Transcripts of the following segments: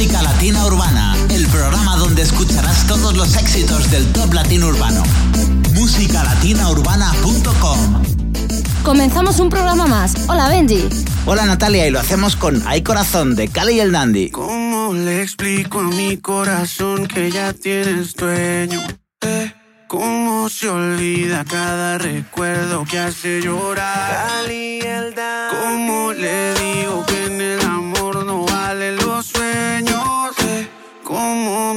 Música Latina Urbana, el programa donde escucharás todos los éxitos del top latino urbano. Musicalatinaurbana.com Comenzamos un programa más. Hola Benji. Hola Natalia y lo hacemos con Hay Corazón de Cali y el Dandy. ¿Cómo le explico a mi corazón que ya tienes dueño? Eh, ¿Cómo se olvida cada recuerdo que hace llorar? Cali y el Dandy. ¿Cómo le digo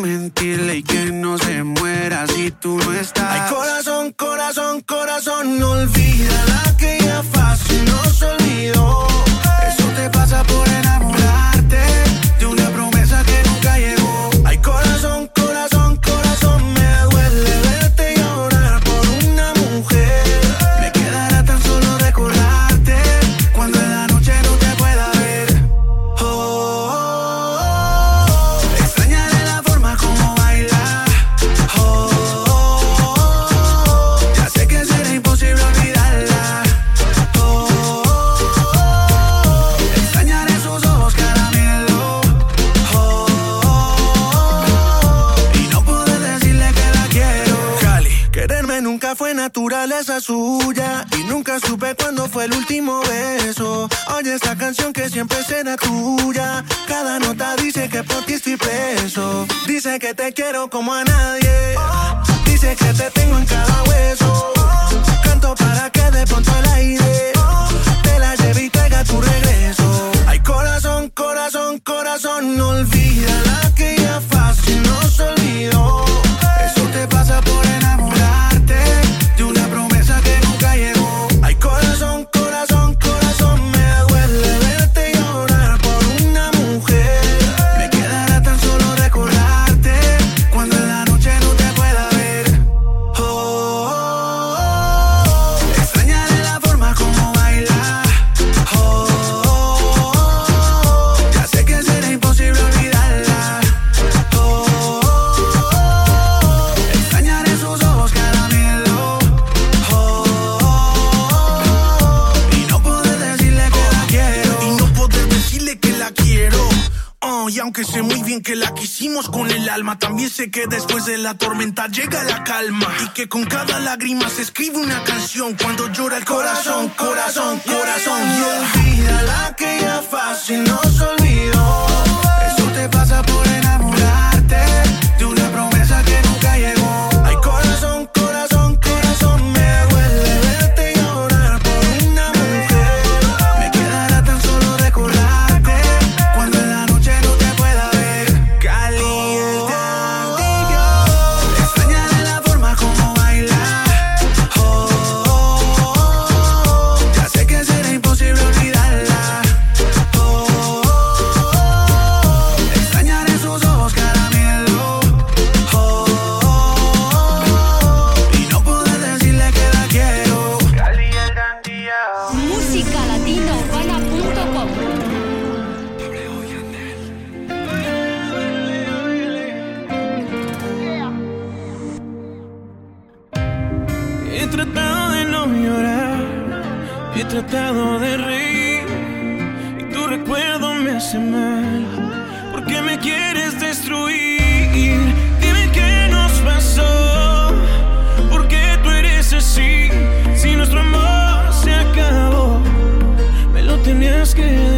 mentirle y que no se muera si tú no estás? Ay, corazón, corazón, corazón, no olvida la que ya fácil nos olvidó. Y nunca supe cuándo fue el último beso. Oye esta canción que siempre será tuya. Cada nota dice que por ti estoy preso. Dice que te quiero como a nadie. Dice que te tengo en cada hueso. Con el alma, también sé que después de la tormenta llega la calma. Y que con cada lágrima se escribe una canción cuando llora el corazón, corazón, corazón. Y olvida la que ya fácil nos olvidó. Eso te pasa por enamorarte ¿Por qué me quieres destruir? Dime qué nos pasó, ¿por qué tú eres así? Si nuestro amor se acabó, me lo tenías que decir.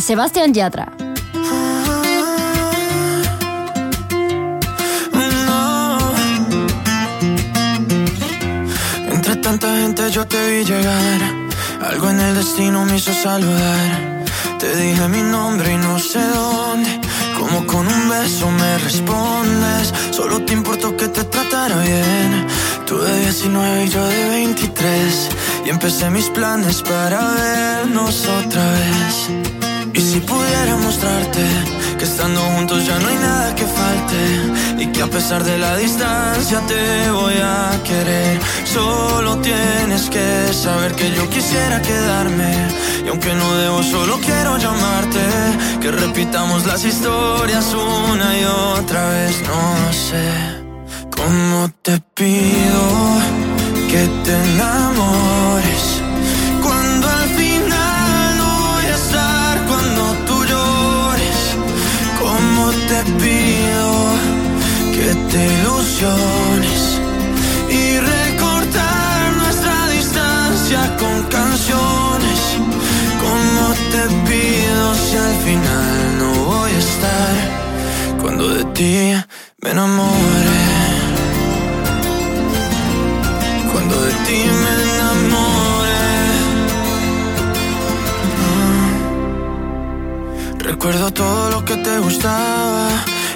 Sebastián Yatra. Entre tanta gente yo te vi llegar. Algo en el destino me hizo saludar. Te dije mi nombre y no sé dónde. Como con un beso me respondes. Solo te importó que te tratara bien. Tú de 19 y yo de 23. Y empecé mis planes para vernos otra vez. Y si pudiera mostrarte que estando juntos ya no hay nada que falte. Y que a pesar de la distancia te voy a querer. Solo tienes que saber que yo quisiera quedarme. Y aunque no debo, solo quiero llamarte. Que repitamos las historias una y otra vez. No sé cómo te pido que te enamores te ilusiones y recortar nuestra distancia con canciones. Como te pido si al final no voy a estar cuando de ti me enamore. De ti me enamoré. Recuerdo todo lo que te gustaba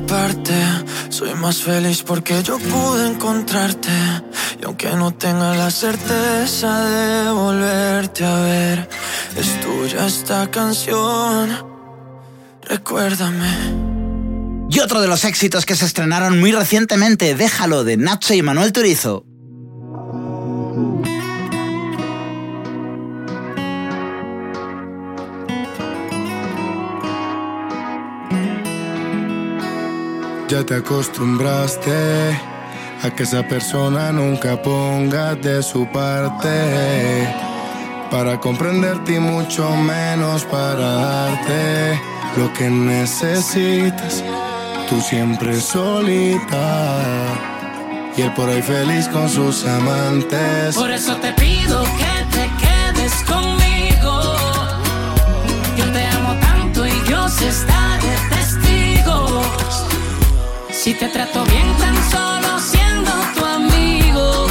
parte soy más feliz porque yo pude encontrarte. Y aunque no tenga la certeza de volverte a ver, es tuya esta canción. Recuérdame. Y otro de los éxitos que se estrenaron muy recientemente, Déjalo, de Nacho y Manuel Turizo. Ya te acostumbraste a que esa persona nunca ponga de su parte para comprenderte y mucho menos para darte lo que necesitas. Tú siempre solita y él por ahí feliz con sus amantes. Por eso te pido que te quedes conmigo. Yo te amo tanto y yo Si te trato bien tan solo siendo tu amigo.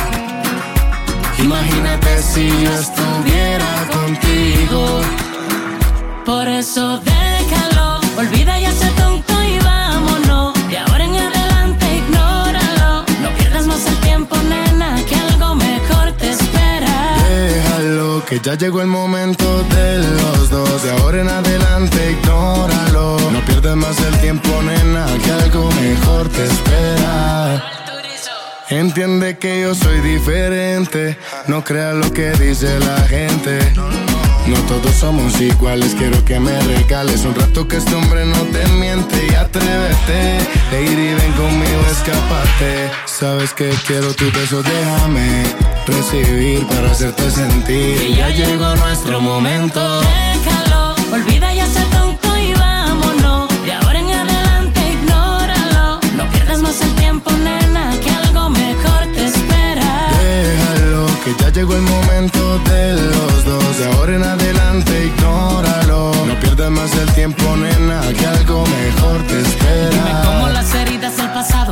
Imagínate si yo estuviera contigo. Por eso déjalo, olvida ya ese tonto y vámonos. De ahora en adelante ignóralo. No pierdas más el tiempo, nena, que algo mejor te espera. Déjalo, que ya llegó el momento de los dos. De ahora en adelante ignóralo. Pierdas más el tiempo, nena, que algo mejor te espera. Entiende que yo soy diferente, no creas lo que dice la gente. No todos somos iguales, quiero que me regales un rato que este hombre no te miente y atrévete. Lady, ven conmigo, escapate. Sabes que quiero tu beso, déjame recibir para hacerte sentir. Que ya llegó nuestro momento. Déjalo, olvida ya llegó el momento de los dos. De ahora en adelante, ignóralo. No pierdas más el tiempo, nena, que algo mejor te Dime cómo espera. heridas del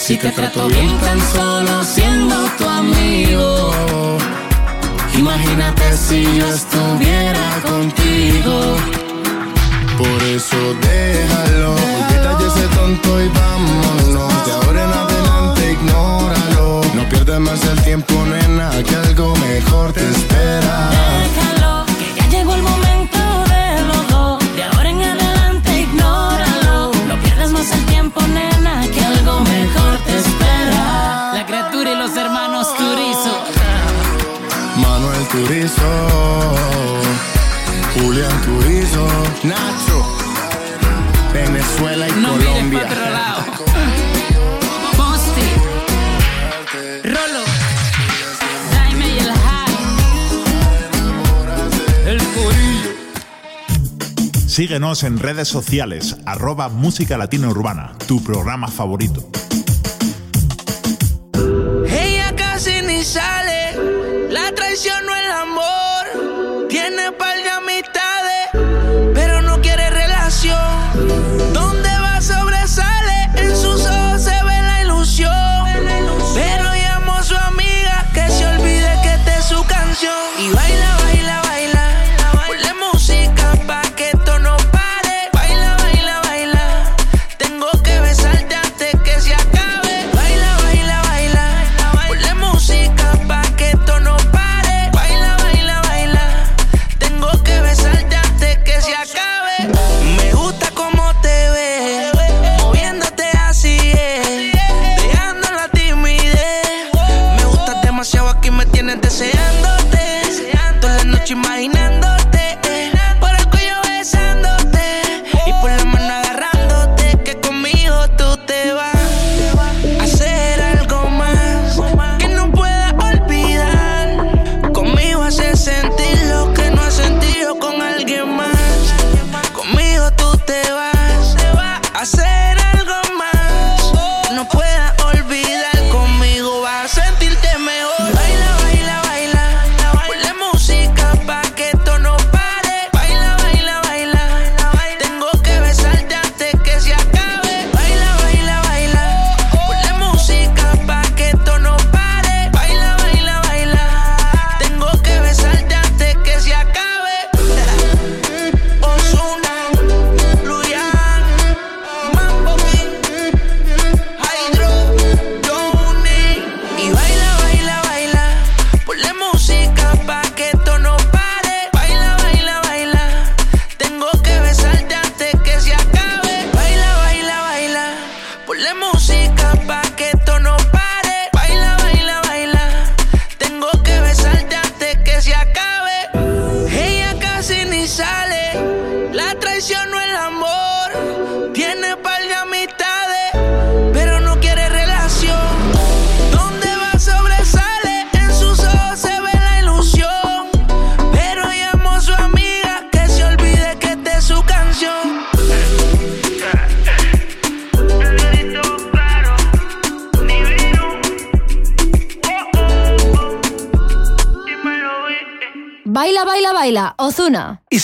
Si te trato bien tan solo siendo tu amigo. Imagínate si yo estuviera contigo. Por eso déjalo, ya ese tonto y vámonos. De ahora en adelante ignóralo. No pierdas más el tiempo, nena, que algo mejor te espera. Déjalo, Turizo, Julián Turizo, Nacho, Venezuela y No mires Colombia. para otro lado. Posti. Rolo. Jaime y el High. El Corillo. Síguenos en redes sociales, arroba Música Latina Urbana, tu programa favorito. Ella casi ni sale, la traición no el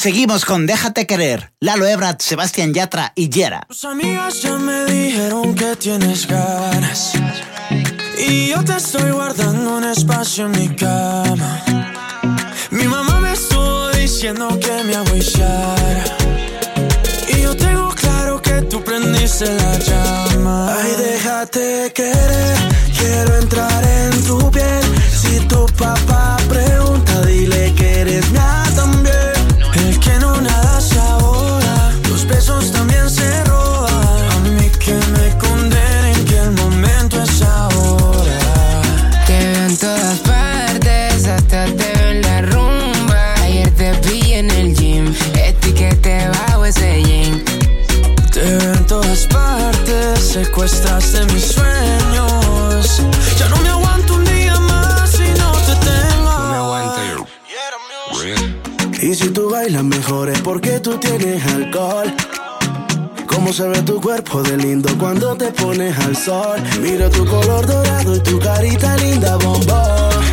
seguimos con Déjate querer, Lalo Ebrat, Sebastián Yatra y Yera. Tus amigas ya me dijeron que tienes ganas. Y yo te estoy guardando un espacio en mi cama. Mi mamá me estuvo diciendo que me agüillara. Y yo tengo claro que tú prendiste la llama. Ay, déjate querer, quiero entrar en tu piel. Si tu papá pregunta, dile que eres mis sueños. Ya no me aguanto un día más si no te tengo. No me aguanto yo. Y si tú bailas mejor es porque tú tienes alcohol. Cómo se ve tu cuerpo de lindo cuando te pones al sol. Mira tu color dorado y tu carita linda, bombón.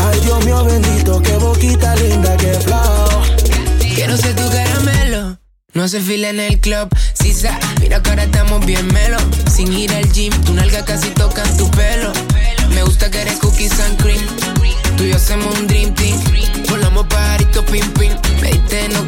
Ay, Dios mío bendito, qué boquita linda, qué flow. Quiero ser tu caramelo. No hace fila en el club, sa, Mira que ahora estamos bien melo. Sin ir al gym, tu nalga casi toca tu pelo. Me gusta que eres cookies and cream. Tú y yo hacemos un dream team. Volamos pajarito pim pim. Me diste no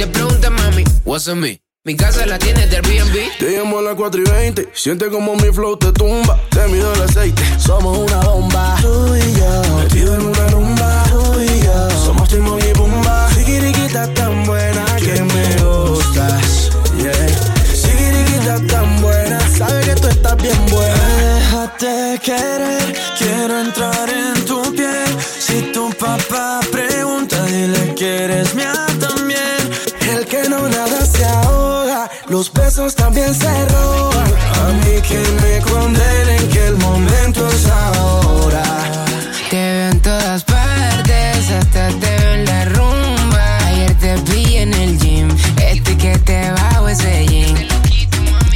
te preguntas, mami, what's on me? Mi casa la tienes de Airbnb. Te llamo a las 4 y 20. Siente como mi flow te tumba. Te mido el aceite. Somos una bomba. Tú y yo. Metido en una rumba. Tú y yo. Somos Timon y Pumba. Sigiriquita tan buena que me gustas. Yeah. Sigiriquita tan buena. Sabe que tú estás bien buena. Déjate querer. Quiero entrar en tu piel. Si tu papá pregunta, dile que eres mía también. Los besos también se roban. A mí que me condenen que el momento es ahora. Te veo en todas partes, hasta te veo en la rumba. Ayer te vi en el gym, este que te bajo ese jean.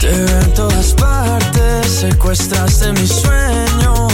Te veo en todas partes, secuestraste mis sueños.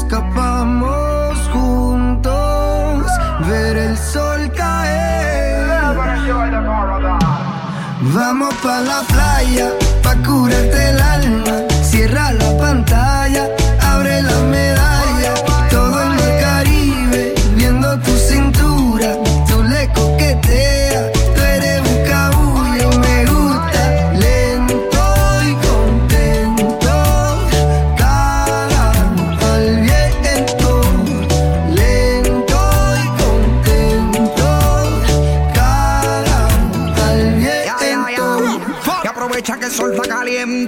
escapamos juntos, ver el sol caer. Vamos pa la playa, pa curarte el alma. Cierra la pantalla, aprovecha que el sol está caliente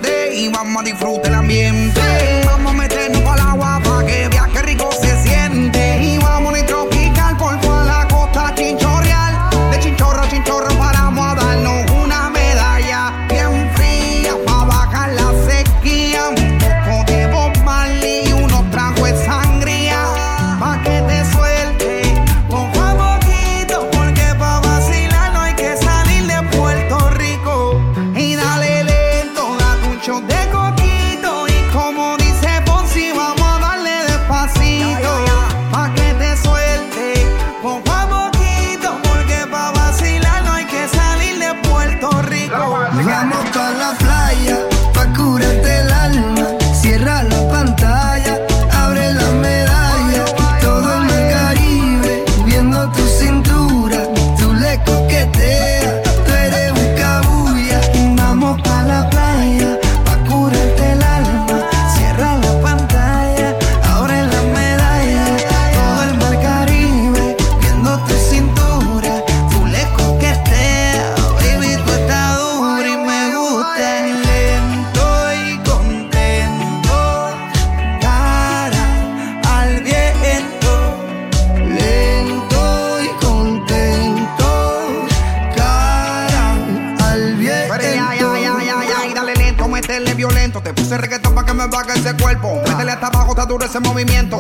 duro ese movimiento.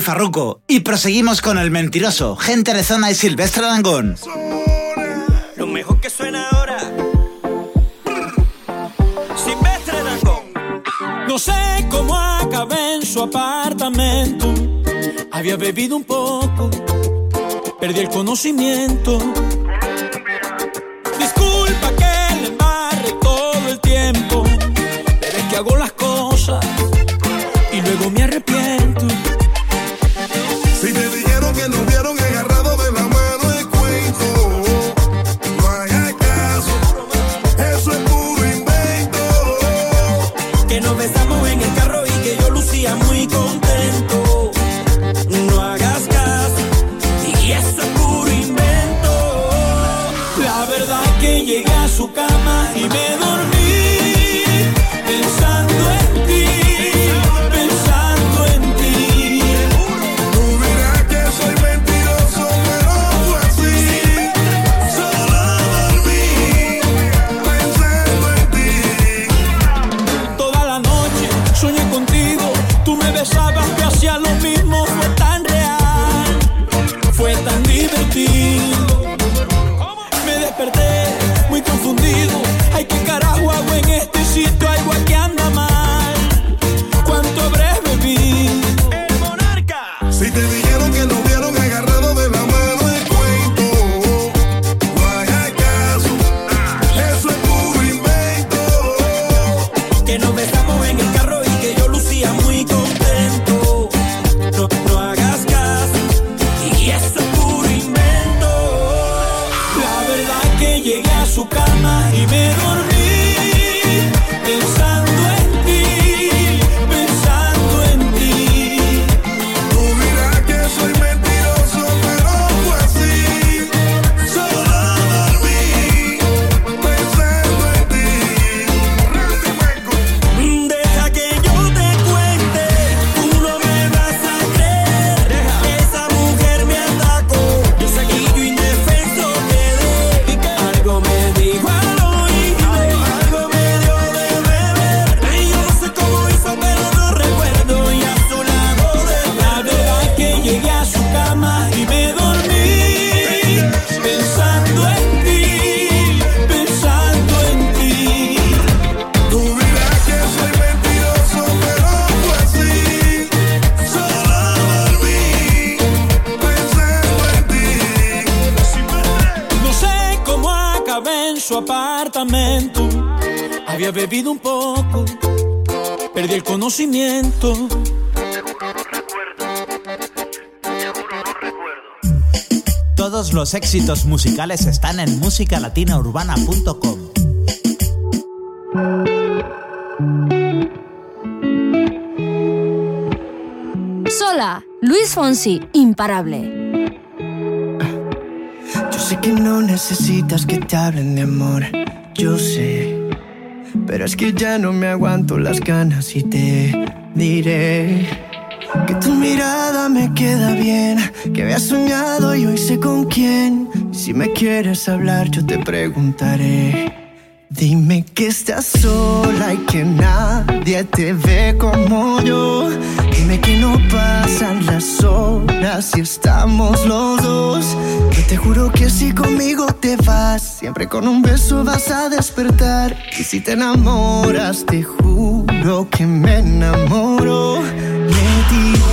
Farruco y proseguimos con El Mentiroso, Gente de Zona y Silvestre Dangón. Lo mejor que suena ahora. Silvestre Dangón. No sé cómo acabé en su apartamento. Había bebido un poco, perdí el conocimiento Los éxitos musicales están en musicalatinaurbana.com. Sola, Luis Fonsi, imparable. Yo sé que no necesitas que te hablen de amor, yo sé. Pero es que ya no me aguanto las ganas y te diré que tu mirada me queda bien, que había soñado y hoy sé con quién. Si me quieres hablar, yo te preguntaré. Dime que estás sola y que nadie te ve como yo. Dime que no pasan las horas y estamos los dos. Yo te juro que si conmigo te vas, siempre con un beso vas a despertar. Y si te enamoras, te juro que me enamoro. ti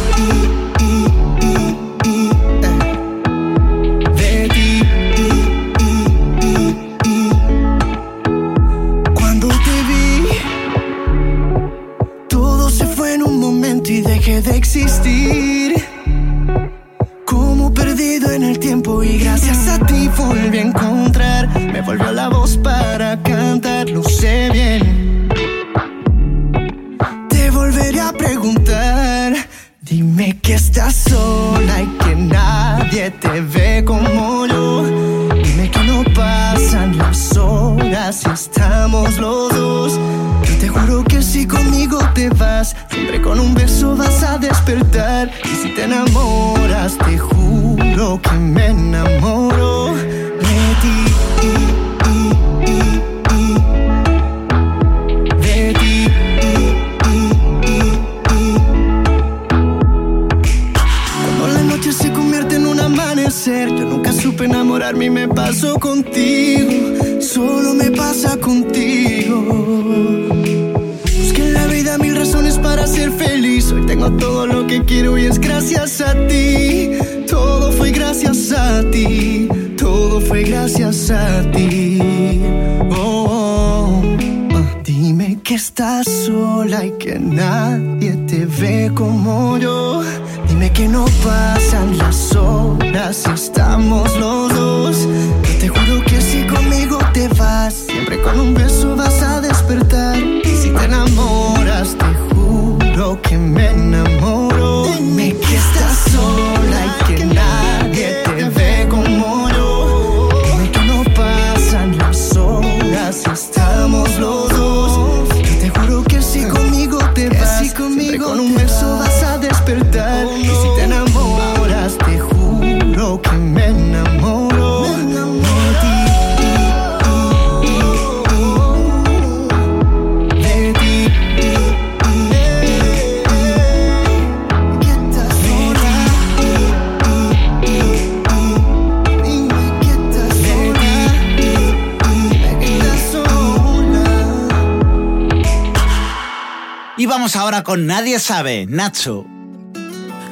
Ahora con Nadie Sabe, Nacho.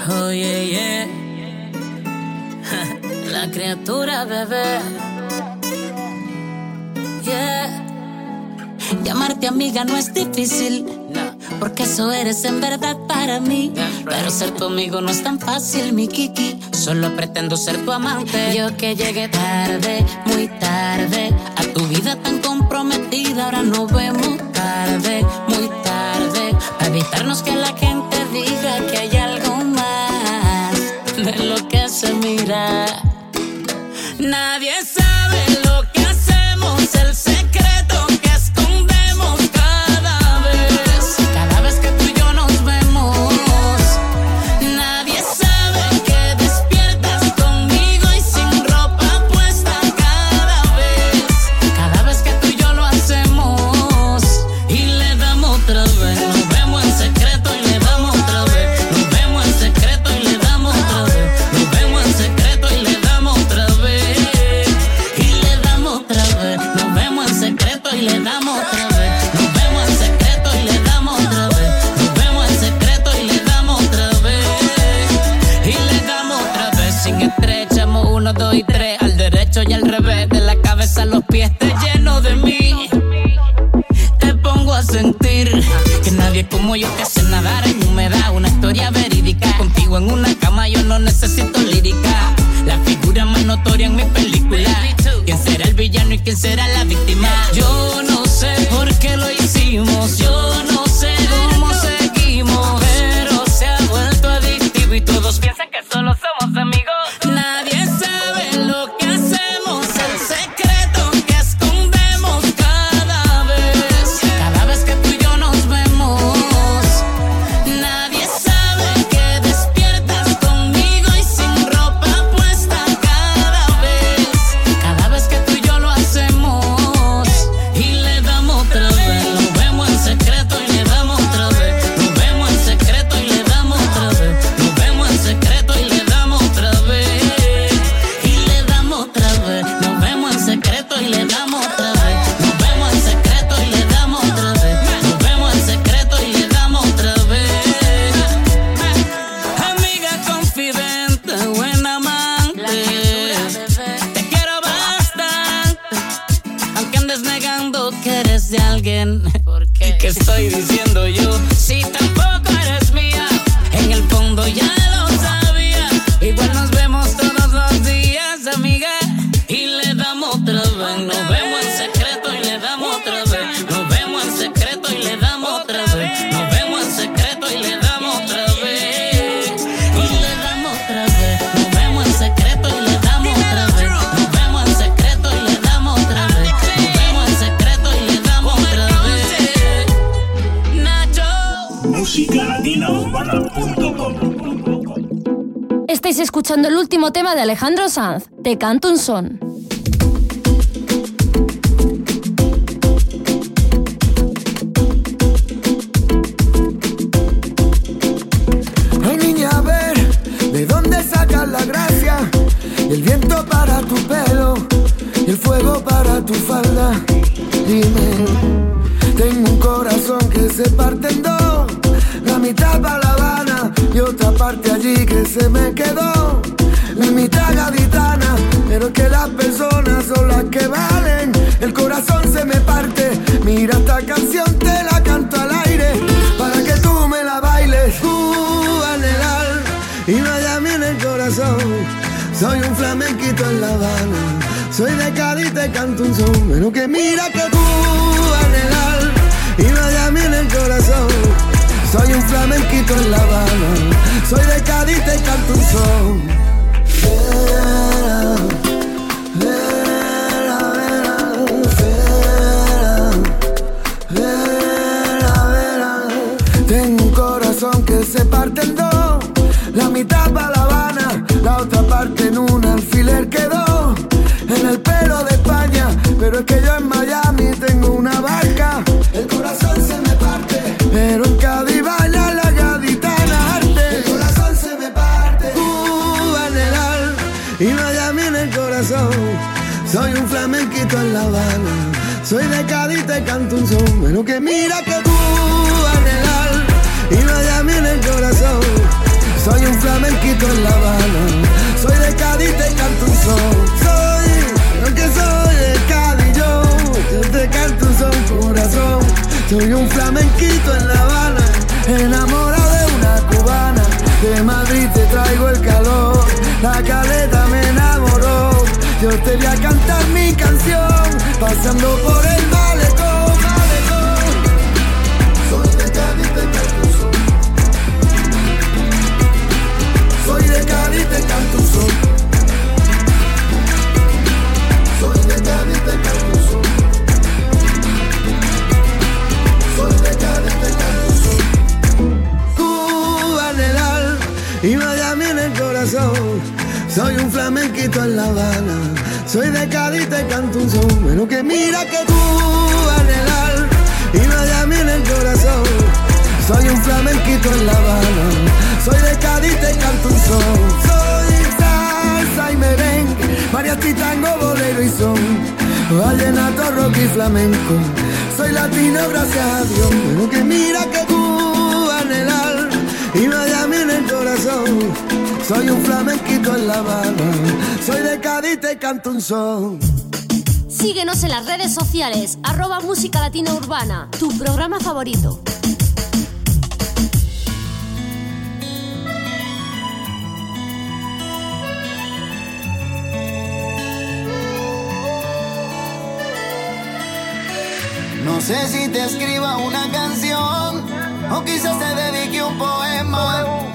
Oh, yeah, yeah. La criatura, bebé. Yeah. Llamarte amiga no es difícil, no. porque eso eres en verdad para mí. Pero ser tu amigo no es tan fácil, mi Kiki. Solo pretendo ser tu amante. Yo que llegué tarde, muy tarde, a tu vida tan comprometida, ahora nos vemos tarde evitarnos que la gente como yo que sé nadar en humedad. Una historia verídica. Contigo en una cama yo no necesito lírica. La figura más notoria en mi película. ¿Quién será el villano y quién será la víctima? Estáis escuchando el último tema de Alejandro Sanz, Te canto un son. Ay niña, a ver, ¿de dónde sacas la gracia? El viento para tu pelo, y el fuego para tu falda. Dime, tengo un corazón que se parte en dos, mitad para La Habana y otra parte allí que se me quedó. La mitad gaditana, pero que las personas son las que valen. El corazón se me parte, mira esta canción te la canto al aire para que tú me la bailes. El alma y Miami en el corazón. Soy un flamenquito en La Habana. Soy de Cádiz, te canto un son. Pero que mira que el alma y Miami en el corazón. Soy un flamenquito en La Habana. Soy de Cádiz, te canto un son. Vera. Tengo un corazón que se parte en dos. La mitad para La Habana, la otra parte en un alfiler quedó. En La Habana. Soy de Cádiz, te canto un son. Pero que mira que el alma y Miami en el corazón. Soy un flamenquito en La Habana. Soy de Cádiz, te canto un son. Soy, lo que soy de Cádiz yo. Yo te canto un son, corazón. Soy un flamenquito en La Habana. Enamorado de una cubana. De Madrid te traigo el calor. La caleta. Yo te voy a cantar mi canción. Pasando por el malecón, malecón. Soy de Cádiz, te canto. Soy de Cádiz, te canto Soy un flamenquito en La Habana. Soy de Cádiz, te canto un son. Pero que mira que Cuba en el alma y Miami en el corazón. Soy un flamenquito en La Habana. Soy de Cádiz, te canto un son. Soy salsa y merengue, mariachi, tango, bolero y son. Vallenato, rock y flamenco. Soy latino, gracias a Dios. Pero que mira que Cuba en el alma y Miami en el corazón. Soy un flamenquito en La Habana. Soy de Cádiz, te canto un son. Síguenos en las redes sociales, arroba Música Latina Urbana, tu programa favorito. No sé si te escriba una canción o quizás te dedique un poema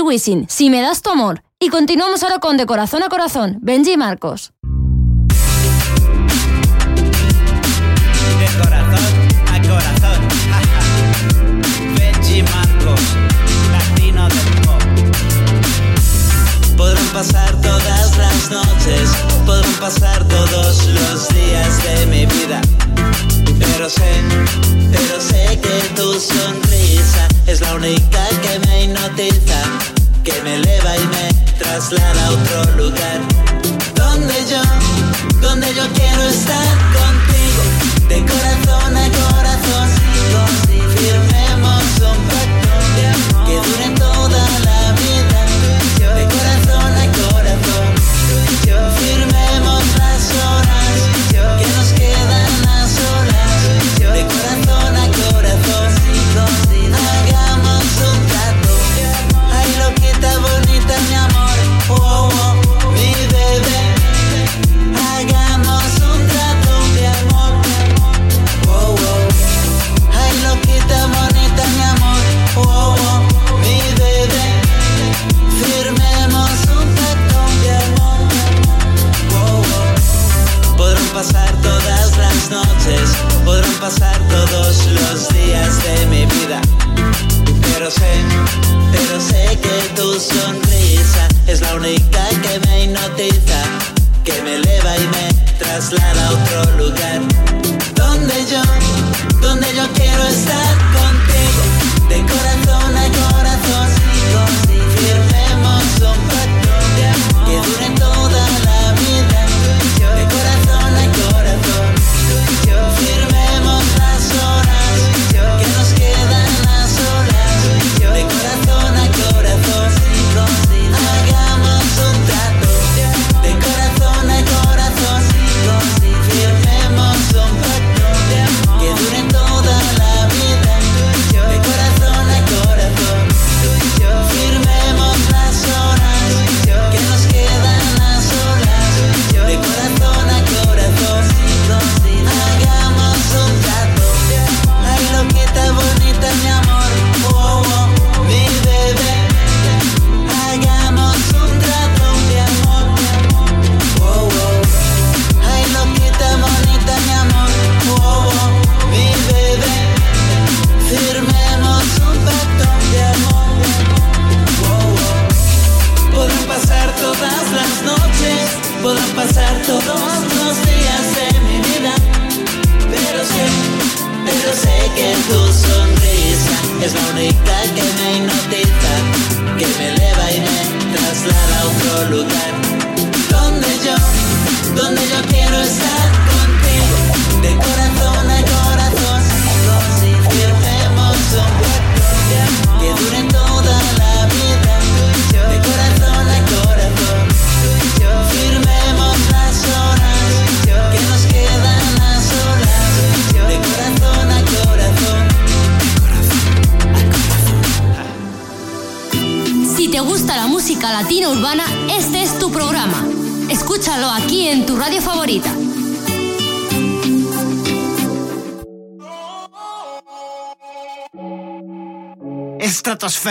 Wisin, Si me das tu amor. Y continuamos ahora con De Corazón a Corazón, Benji Marcos. De corazón a corazón, Benji Marcos, latino del pop. Podrán pasar todas las noches, podrán pasar todos los días de mi vida. Pero sé, pero sé que tu sonrisa eres la única que me hipnotiza, que me eleva y me traslada a otro lugar. Donde yo, donde yo quiero estar contigo, de corazón a corazón, firmemos un pacto que dure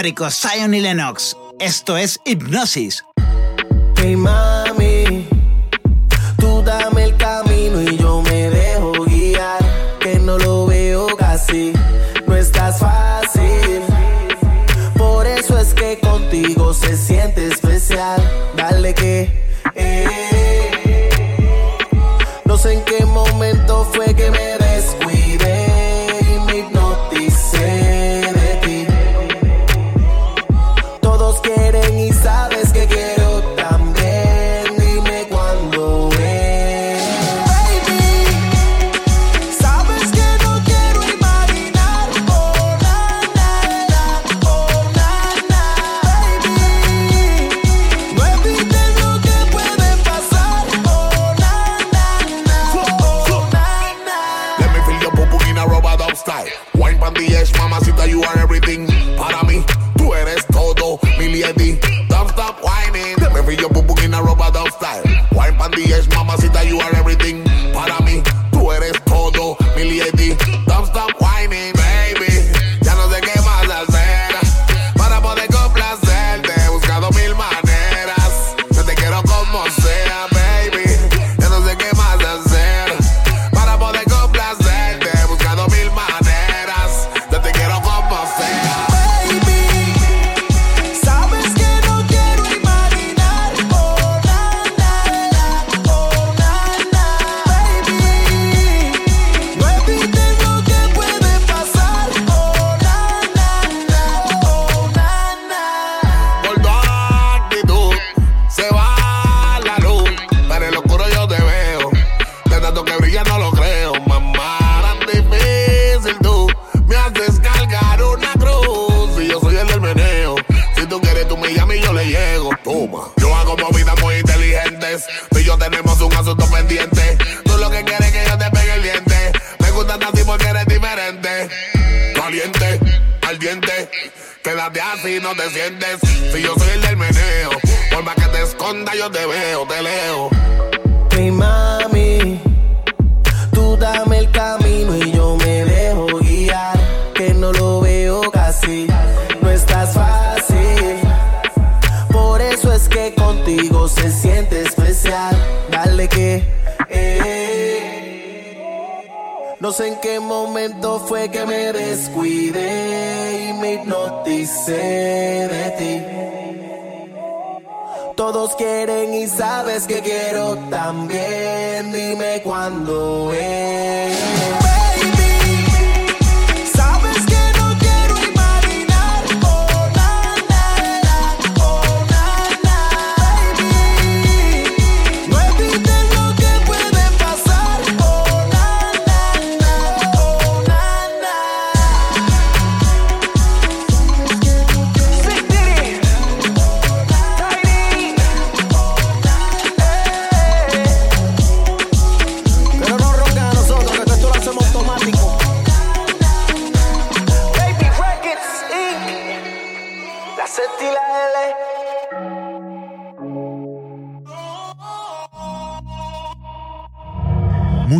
histórico Zion y Lennox. Esto es Hipnosis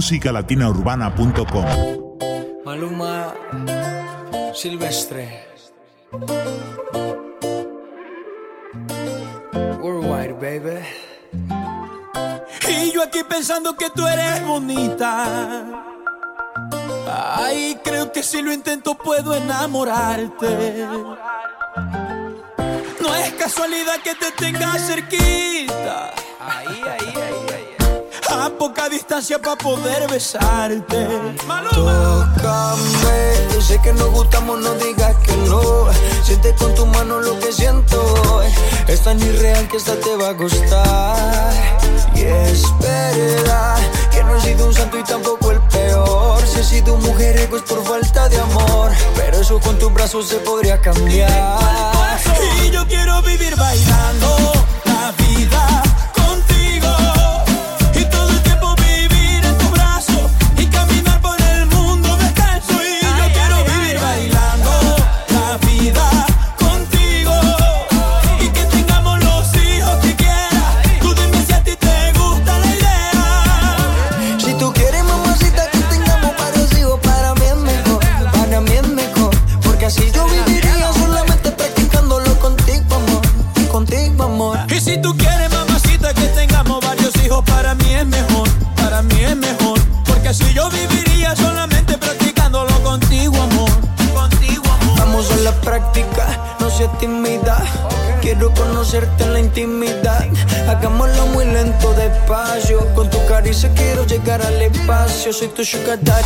musicalatinaurbana.com. Maluma Silvestre. Worldwide, baby. Y yo aquí pensando que tú eres bonita. Ay, creo que si lo intento puedo enamorarte. No es casualidad que te tenga cerquita poca distancia para poder besarte. Tócame, yo sé que nos gustamos, no digas que no. Siente con tu mano lo que siento. Es tan irreal que esta te va a gustar. Y es verdad que no he sido un santo y tampoco el peor. Si he sido un mujeriego es por falta de amor. Pero eso con tus brazos se podría cambiar. Y yo quiero vivir bailando. machucada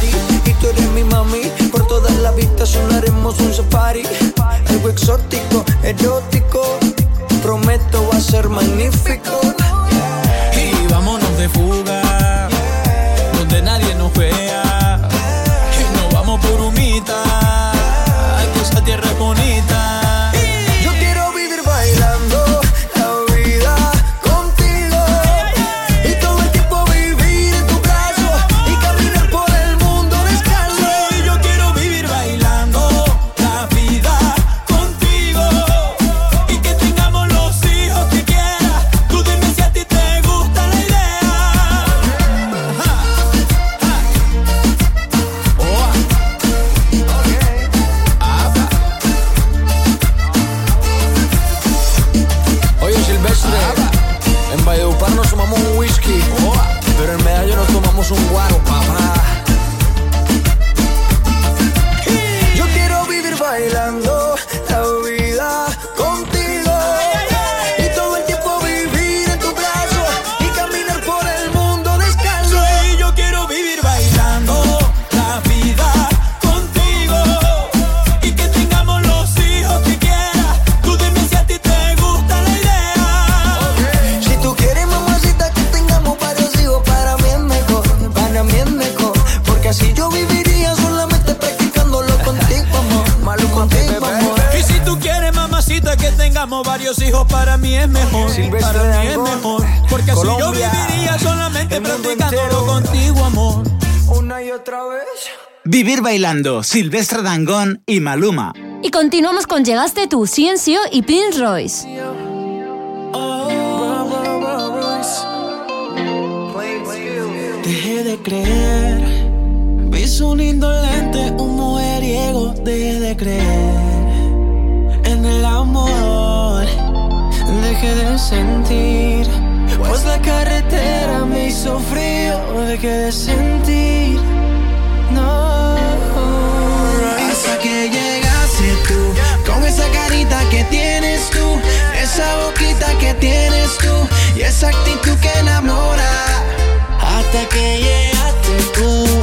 Silvestre Dangón y Maluma. Y continuamos con Llegaste tú, Ciencio y Prince Royce. Dejé de creer, vis un indolente, un mujeriego, dejé de creer en el amor, dejé de sentir, pues la carretera me hizo frío, dejé de sentir tienes tú y esa actitud que enamora. Hasta que llegaste tú.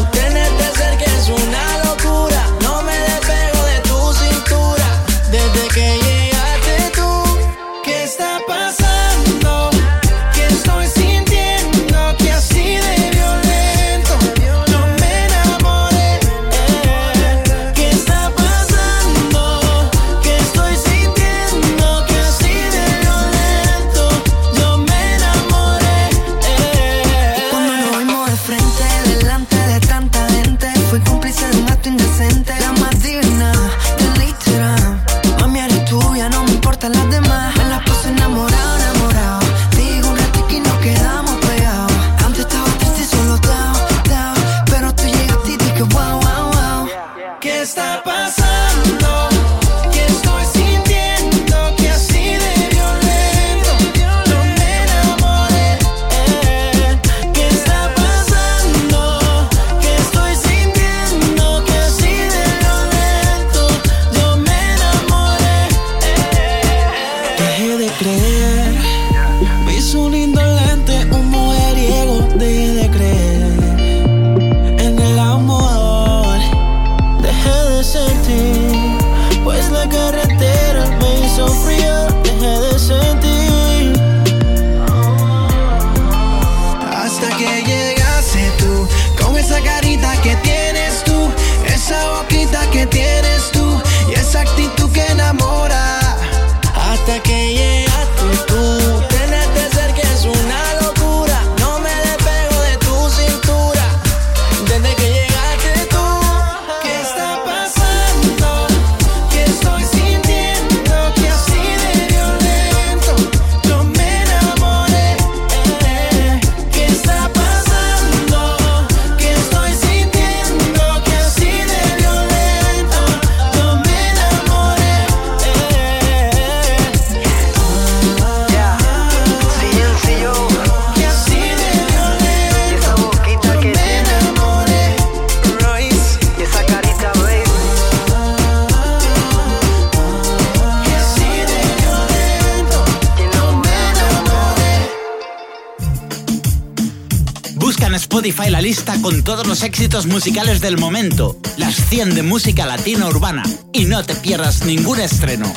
Todos los éxitos musicales del momento, las 100 de música latina urbana, y no te pierdas ningún estreno.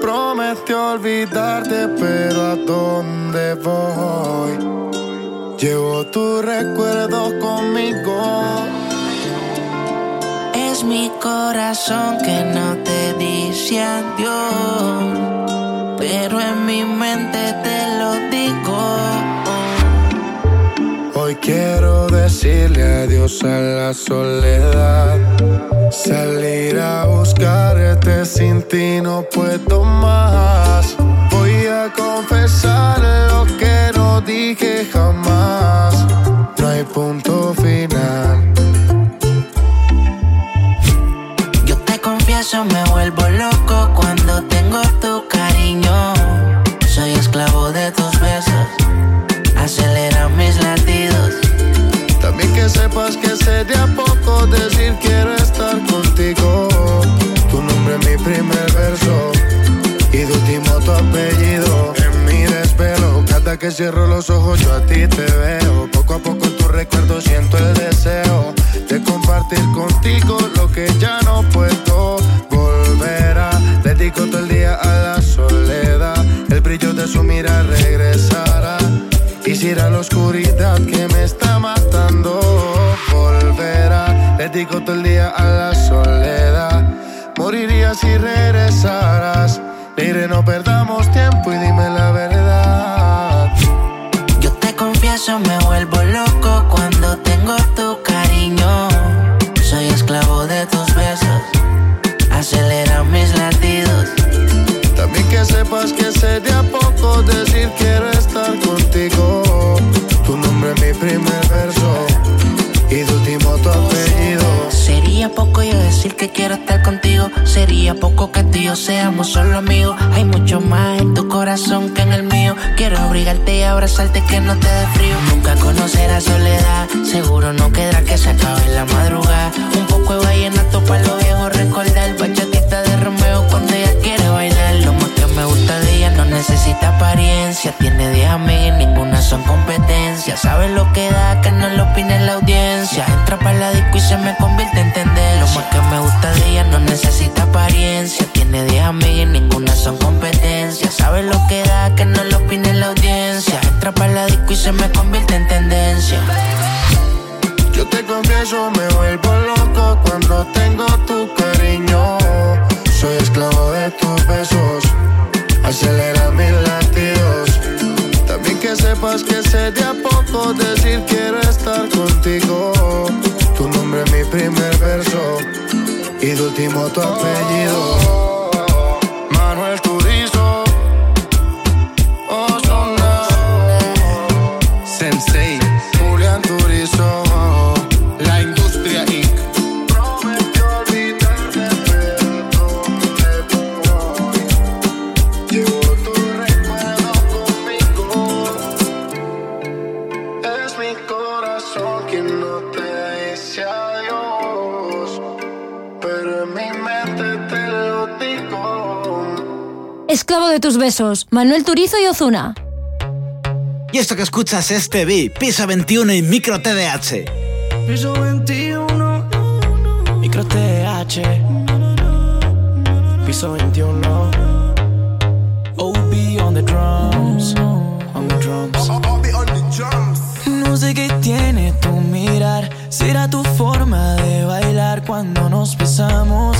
Prometió olvidarte, pero ¿a dónde voy? Llevo tu recuerdo conmigo. Es mi corazón que no te dice adiós, pero en mi mente quiero decirle adiós a la soledad. Salir a buscarte sin ti no puedo más. Voy a confesar lo que no dije jamás. No hay punto final. Cierro los ojos yo a ti te veo. Poco a poco en tu recuerdo siento el deseo de compartir contigo lo que ya no puedo volver a. Dedico todo el día a la soledad, el brillo de su mira regresará. Quisiera la oscuridad que me está matando volverá. Dedico todo el día a la soledad. Moriría si regresaras. Mire, no perdamos confieso, me vuelvo loco cuando tengo Yo decir que quiero estar contigo. Sería poco que tú seamos solo amigos. Hay mucho más en tu corazón que en el mío. Quiero abrigarte y abrazarte que no te dé frío. Nunca conocerás soledad. Seguro no quedará que se acabe en la madrugada. Un poco de vallenato para los viejos recordar. Bachatita de Romeo cuando ella quiere bailar. Lo más que me gusta de ella no necesita Tiene 10 amigas ninguna son competencia. Sabe lo que da, que no lo opine la audiencia. Entra para la disco y se me convierte en tendencia. Lo más que me gusta de ella no necesita apariencia. Tiene 10 amigas ninguna son competencia. Sabe lo que da, que no lo opine la audiencia. Entra para la disco y se me convierte en tendencia. Yo te confieso, me vuelvo loco cuando tengo tu cariño. Soy esclavo de tus besos, acelera mis latidos. También que sepas que sé de a poco decir quiero estar contigo. Tu nombre es mi primer verso y de último tu apellido. Manuel Turizo, Esclavo de tus besos, Manuel Turizo y Ozuna. Y esto que escuchas es TV, Piso 21 y Micro TDH. Piso 21, micro TH. Piso 21. OB on the drums. On the drums. No sé qué tiene tu mirar. Será tu forma de bailar cuando nos besamos.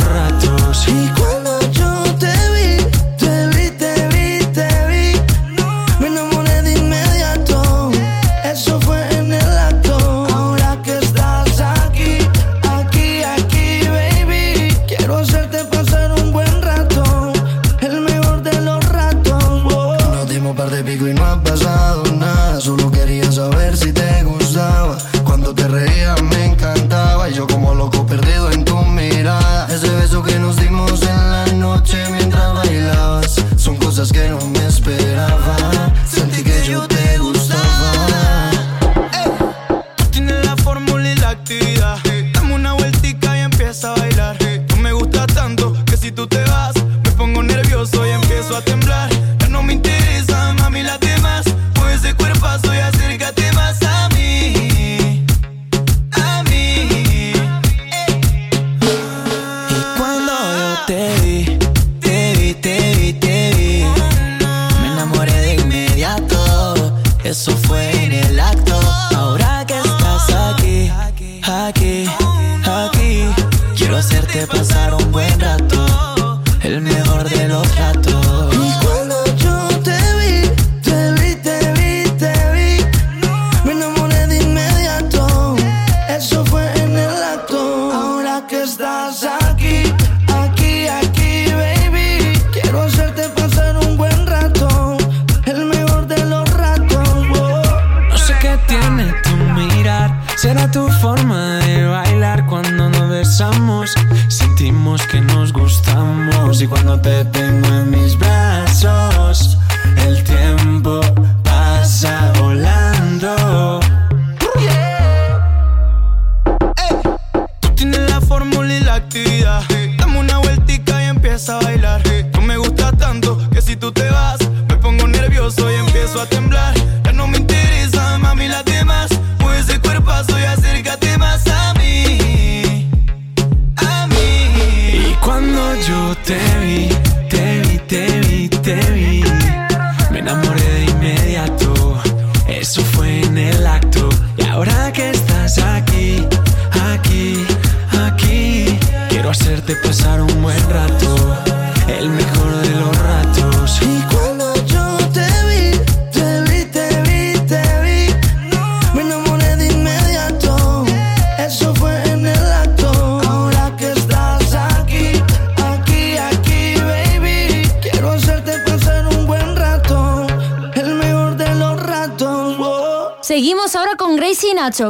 ratos. Y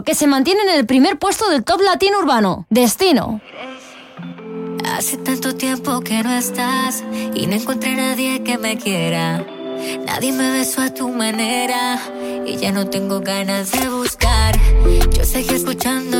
que se mantiene en el primer puesto del top latino urbano. Destino. Hace tanto tiempo que no estás y no encontré nadie que me quiera. Nadie me besó a tu manera y ya no tengo ganas de buscar. Yo seguí escuchando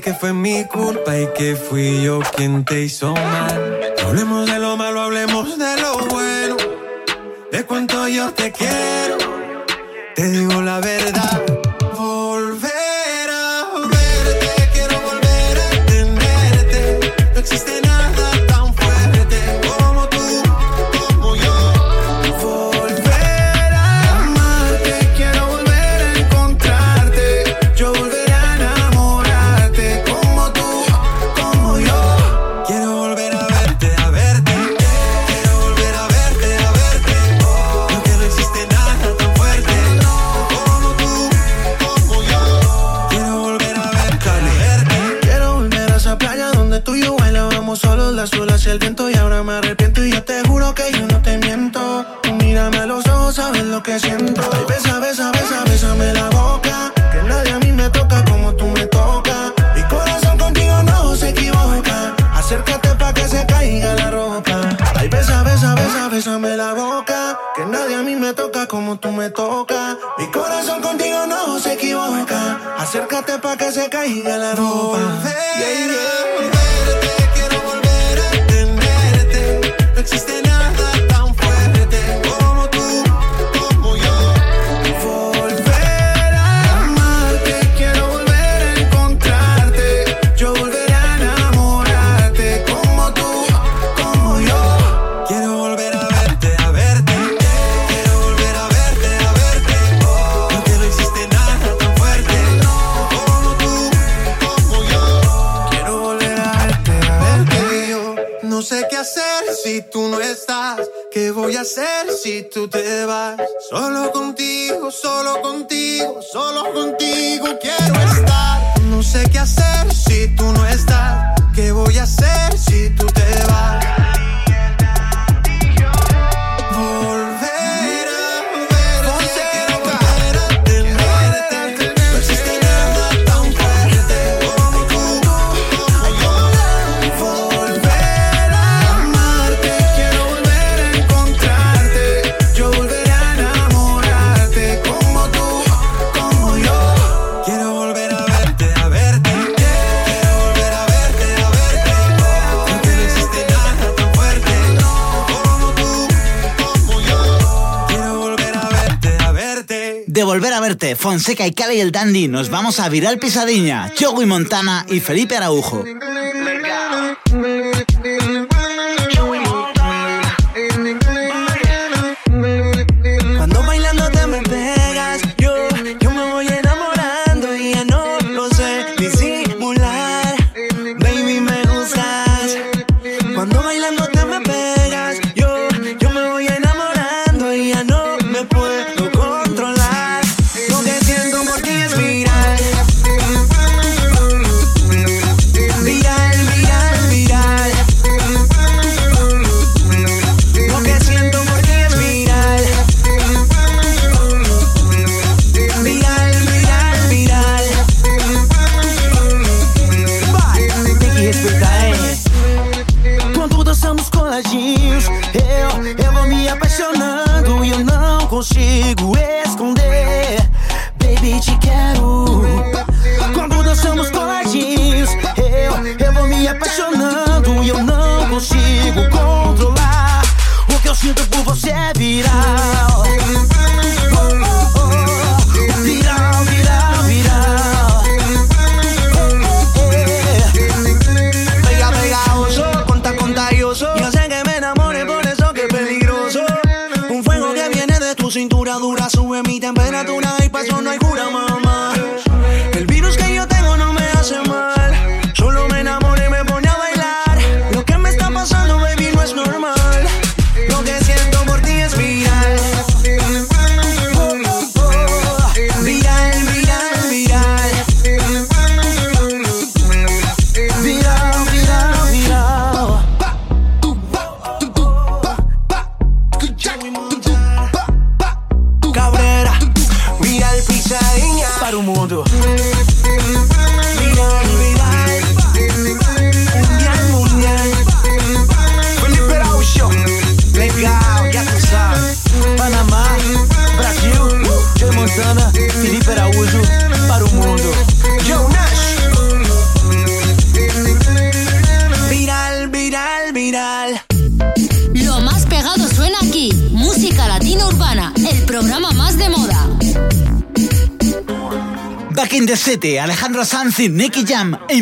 que fue mi culpa y que fui yo quien te hizo mal. Hablemos Fonseca y Cali el Dandy, nos vamos a Viral Pisadiña, Joey Montana y Felipe Araujo. Residency Nicky Jam en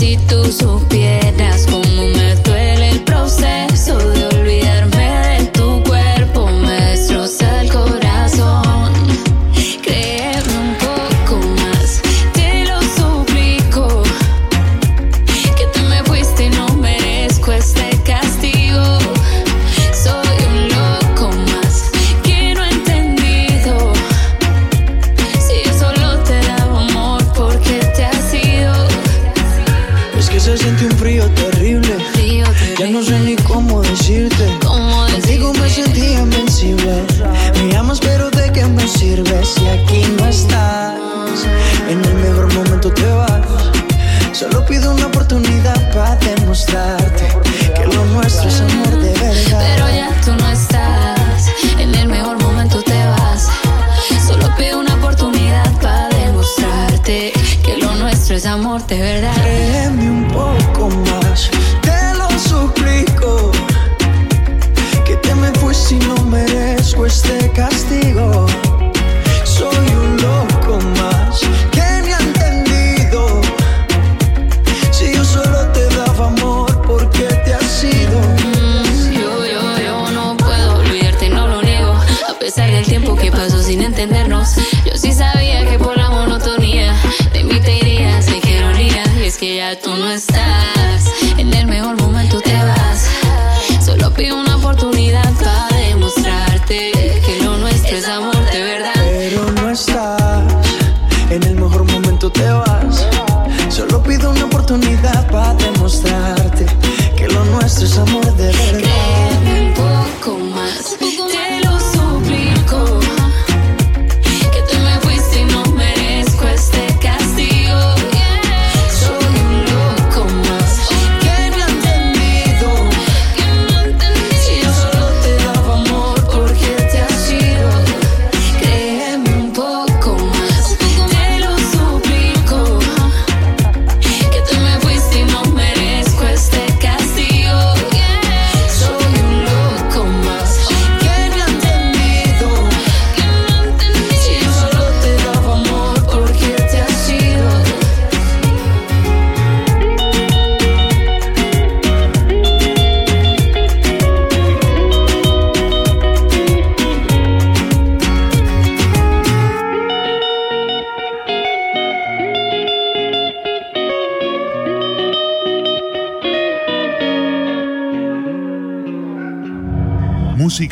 si tú supieras cómo me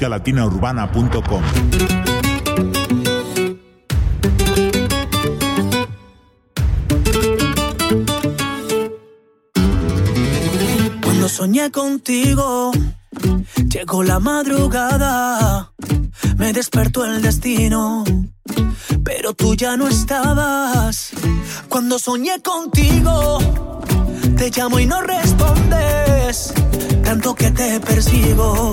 latinaurbana.com. Cuando soñé contigo, llegó la madrugada, me despertó el destino, pero tú ya no estabas. Cuando soñé contigo, te llamo y no respondes, tanto que te persigo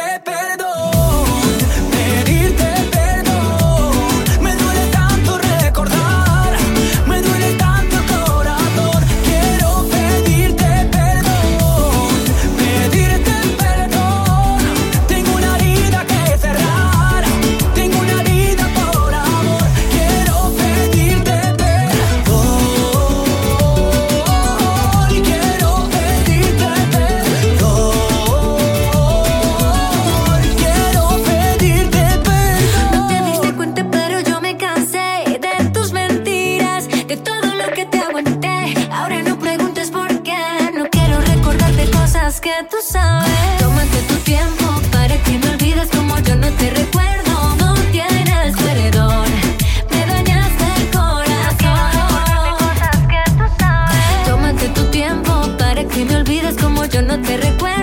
Tómate tu tiempo para que me olvides como yo no te recuerdo. No tienes perdón. Me dañaste el corazón. Cosas que tú sabes. Tómate tu tiempo para que me olvides como yo no te recuerdo.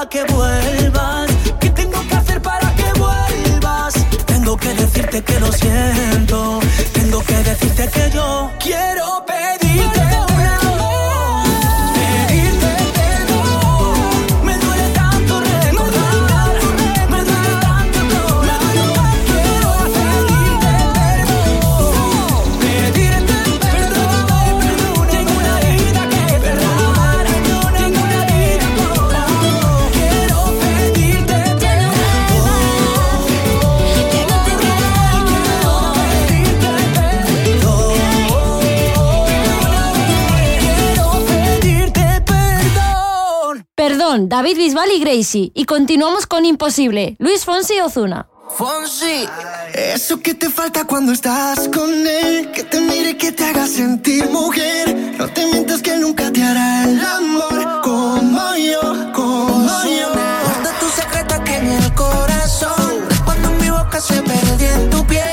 para que vuelvas? ¿Qué tengo que hacer para que vuelvas? Tengo que decirte que lo siento. Tengo que decirte que yo quiero David Bisbal y Gracie. Y continuamos con Imposible, Luis Fonsi y Ozuna. Fonsi, eso que te falta cuando estás con él, que te mire, que te haga sentir mujer. No te mientas que nunca te hará el amor como yo, como yo. Guarda tu secreto aquí en el corazón. Cuando mi boca se perdía en tu piel.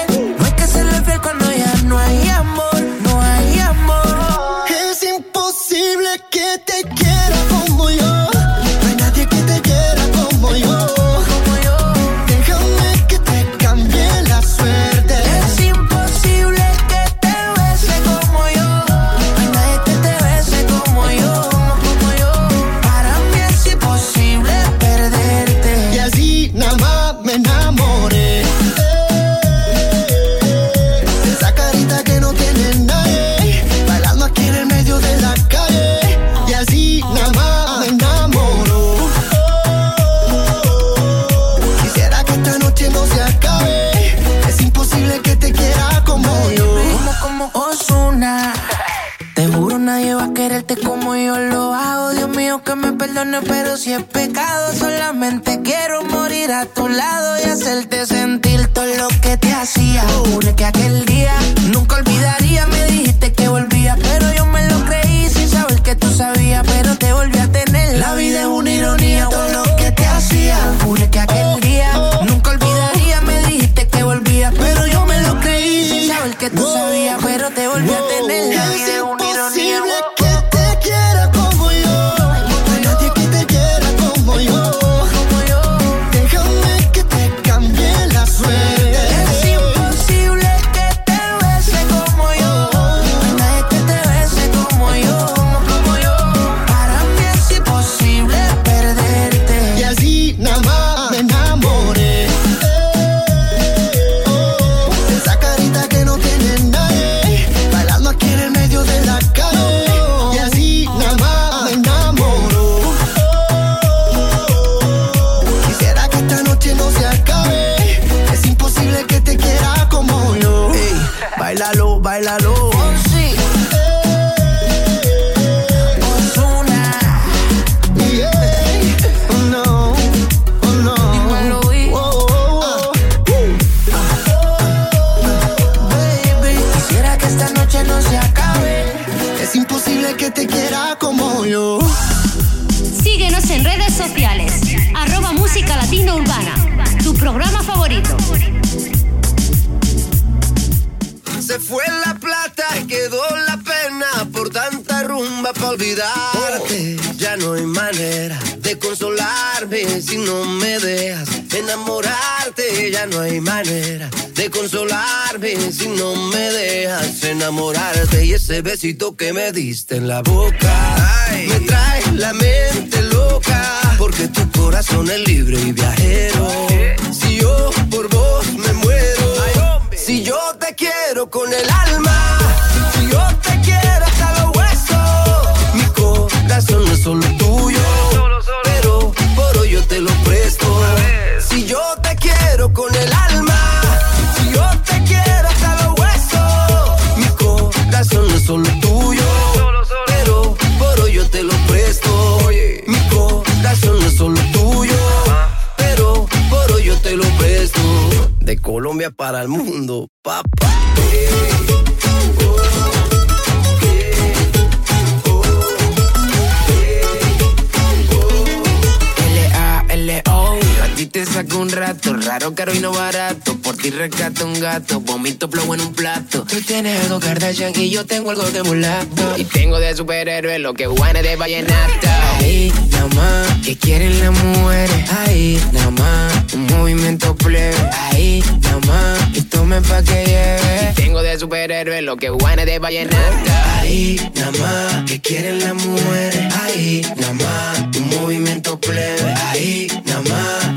Como yo lo hago. Dios mío que me perdone, pero si es pecado, solamente quiero morir a tu lado y hacerte sentir todo lo que te hacía. Jure que aquel día nunca olvidaría. Me besito que me diste en la boca me trae la mente loca. Porque tu corazón es libre y viajero. Si yo por vos me muero. Si yo te quiero con el alma, Para el mundo, papá. L-A-L-O A ti te saco un rato Raro, caro y no barato ti rescato un gato Vomito flow en un plato. Tú tienes algo Kardashian Y yo tengo algo de mulato. Y tengo de superhéroe Lo que guane de vallenato Ahí, nada más Que quieren las mujeres. Ahí, nada más Un movimiento plebe. Ahí, nada más Y tome pa' que lleve. Y tengo de superhéroe Lo que guane de vallenato Ahí, nada más Que quieren las mujeres. Ahí, nada más Un movimiento plebe. Ahí, nada más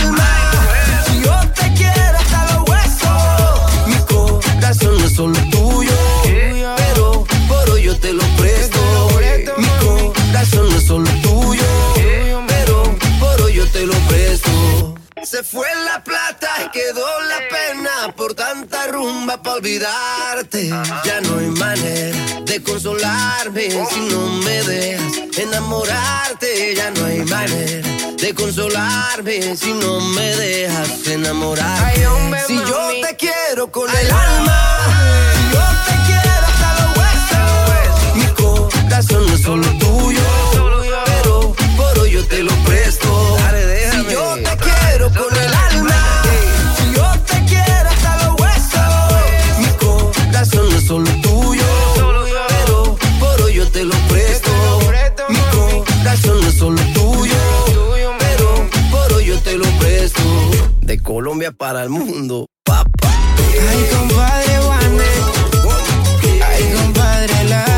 quedó la pena por tanta rumba para olvidarte. Ya no hay manera de consolarme si no me dejas enamorarte. Ya no hay manera de consolarme si no me dejas enamorar. Si yo te quiero con el alma, si yo te quiero hasta los huesos, mi corazón no es solo tuyo, pero por hoy yo te lo presto. Mi corazón no es solo tuyo, pero por hoy yo te lo presto. De Colombia para el mundo, papá. Ay, compadre Juanes. Ay, compadre Lalo.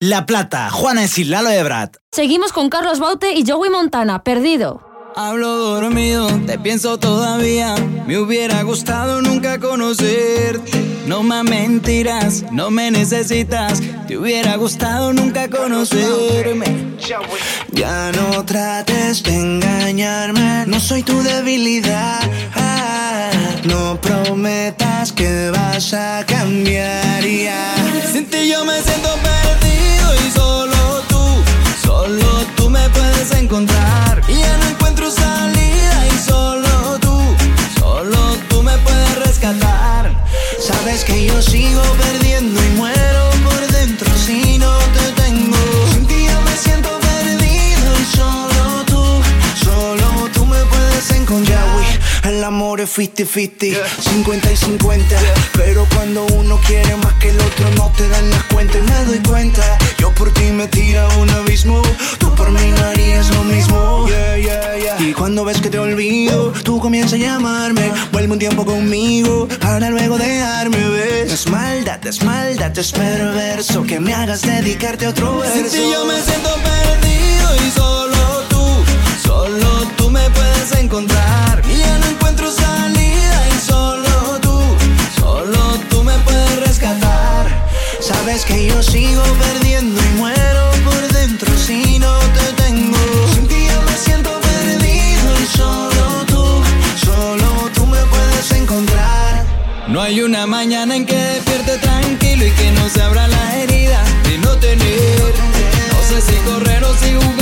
La Plata, Juanes y Lalo Ebrat. Seguimos con Carlos Baute y Joey Montana, perdido. Hablo dormido, te pienso todavía. Me hubiera gustado nunca conocerte. No más mentiras, no me necesitas. Te hubiera gustado nunca conocerme. Ya no trates de engañarme, no soy tu debilidad. No prometas que vas a cambiar ya. Sin ti yo me siento perdido y solo tú, solo tú me puedes encontrar. Salida y solo tú, solo tú me puedes rescatar. Sabes que yo sigo perdiendo y muero por dentro si no El amor es 50-50, 50 y 50. Pero cuando uno quiere más que el otro, no te dan las cuentas. Y me doy cuenta, yo por ti me tira a un abismo. Tú por mí no harías lo mismo. Yeah, yeah, yeah. Y cuando ves que te olvido, tú comienzas a llamarme. Vuelve un tiempo conmigo para luego dejarme ver. Es maldad, es maldad, es perverso que me hagas dedicarte a otro verso. Ti yo me siento perdido y solo tú, solo tú me puedes encontrar. Sabes que yo sigo perdiendo y muero por dentro si no te tengo. Sin ti yo me siento perdido y solo tú, solo tú me puedes encontrar. No hay una mañana en que despierte tranquilo y que no se abra la herida de no tener. No sé si correr o si jugar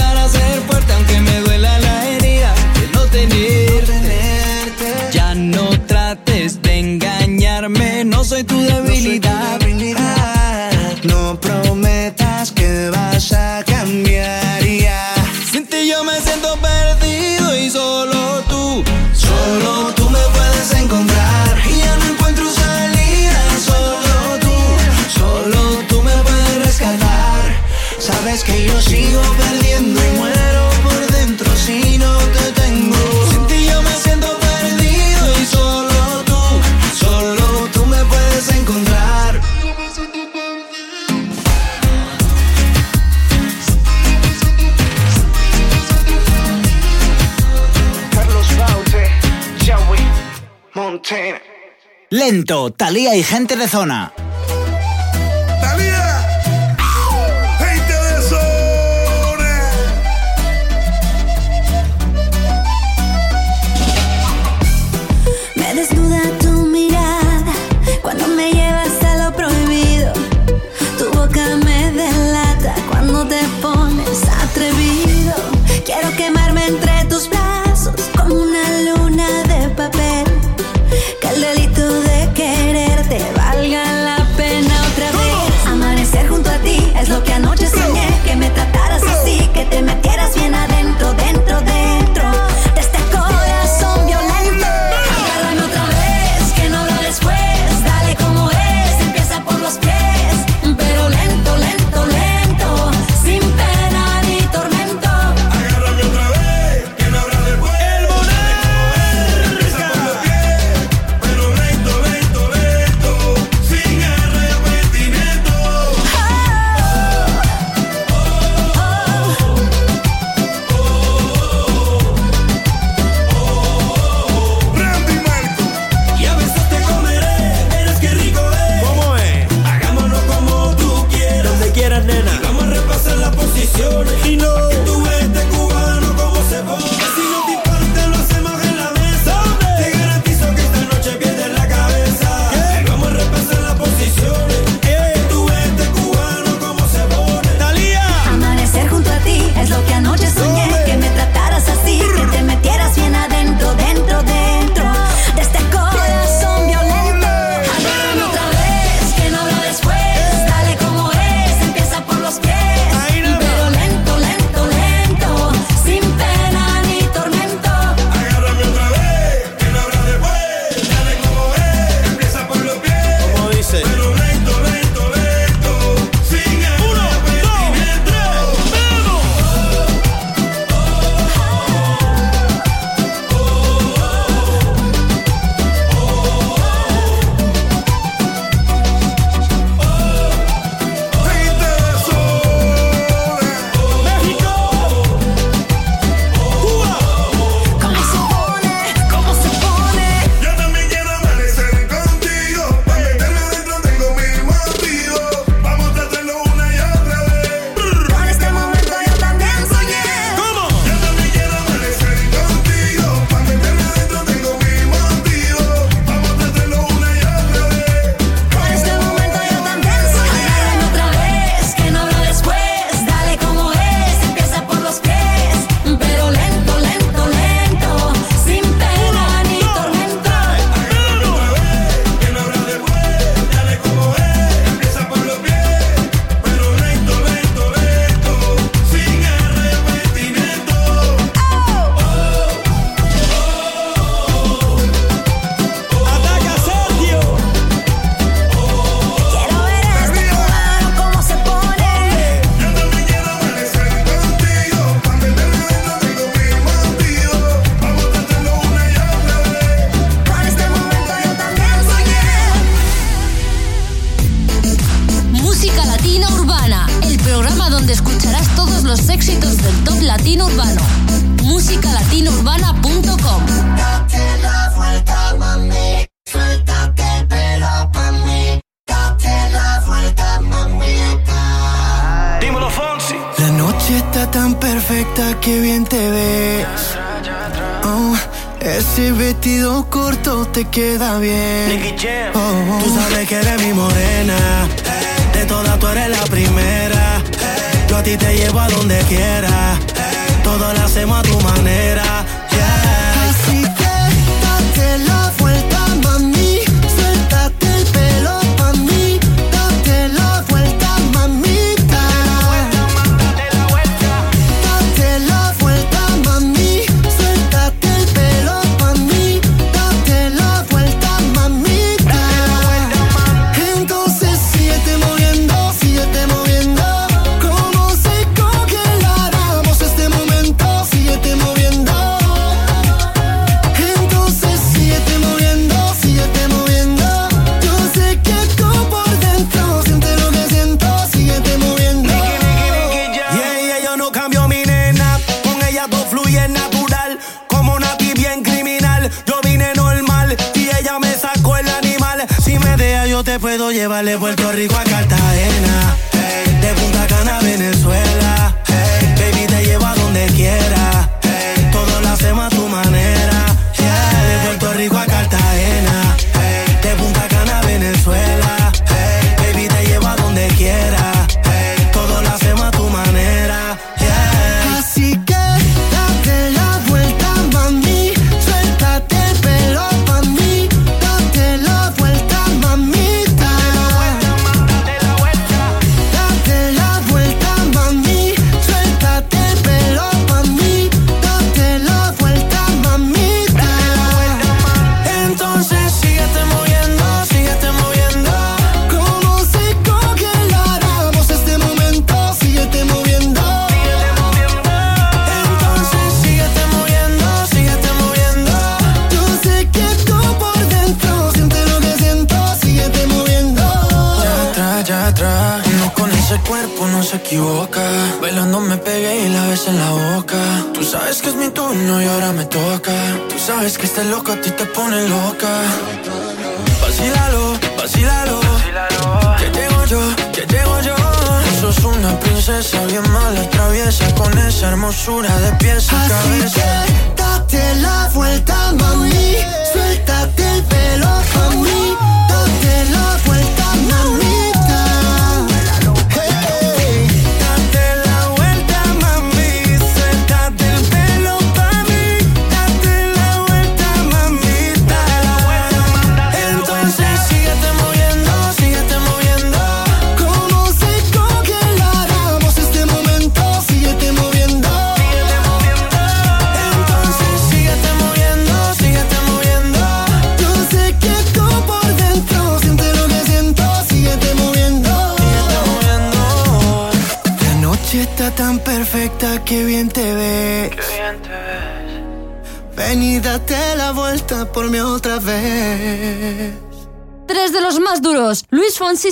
Lento, Talía y gente de zona.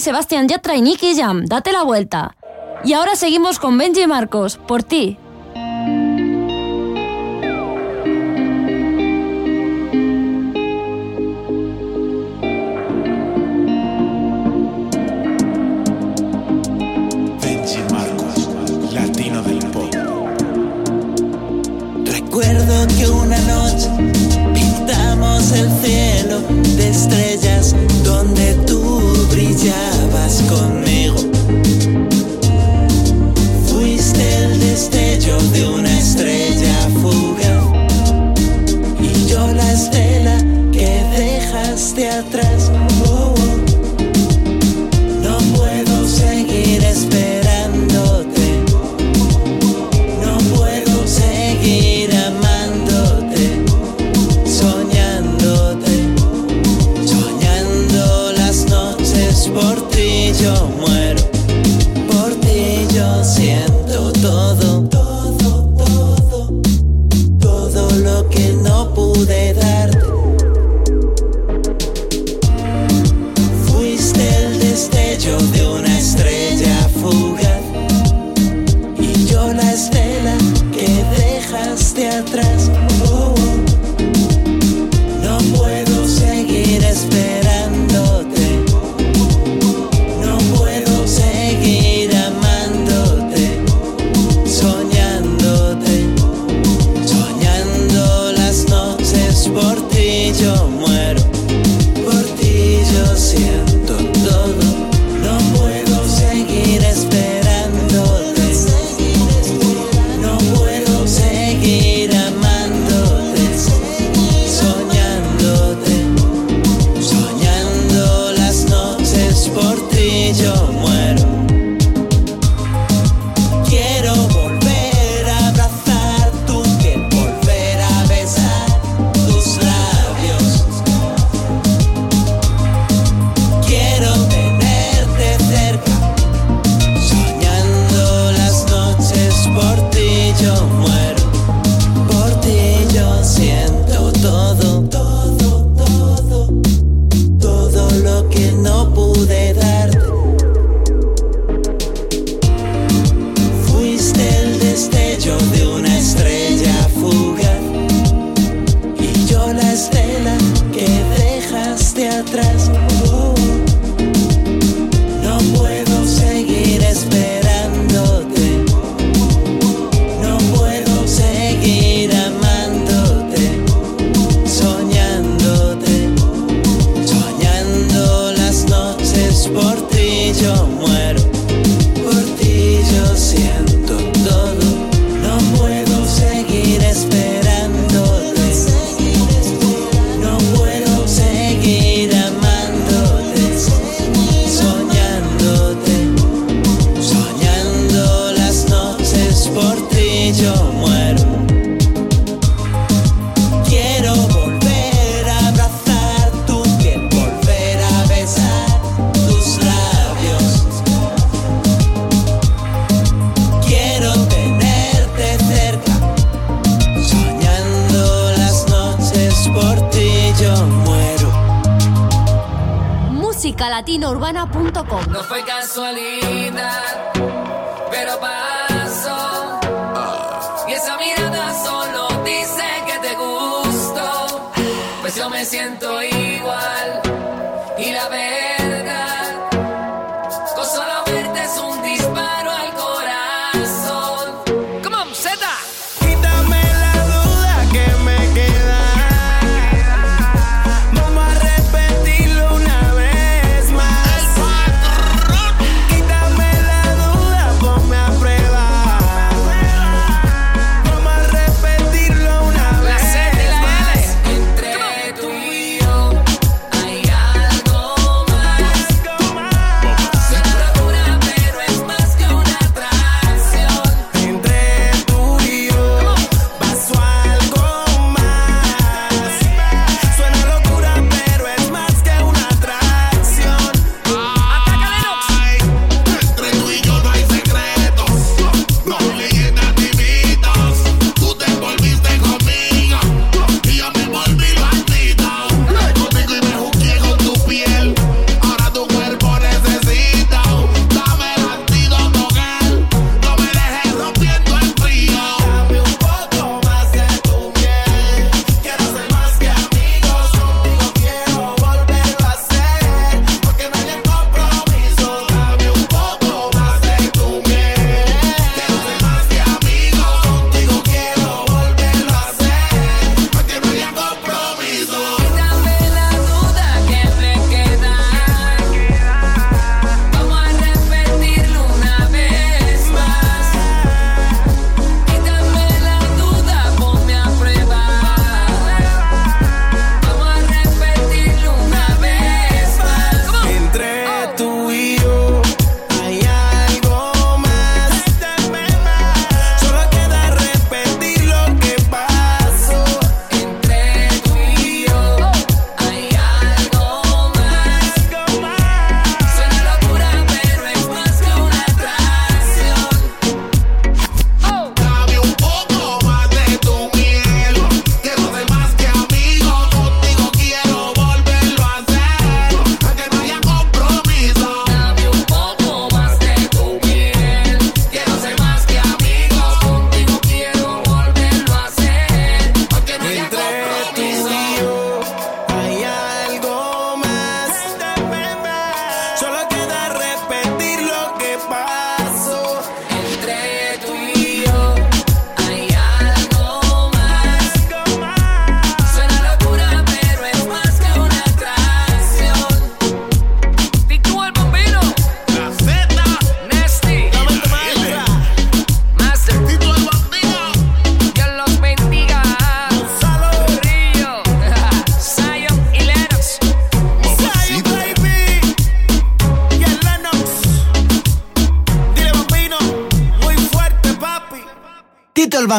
Sebastián Yatra y Nicky Jam. Date la vuelta. Y ahora seguimos con Benji Marcos, por ti. cho mày.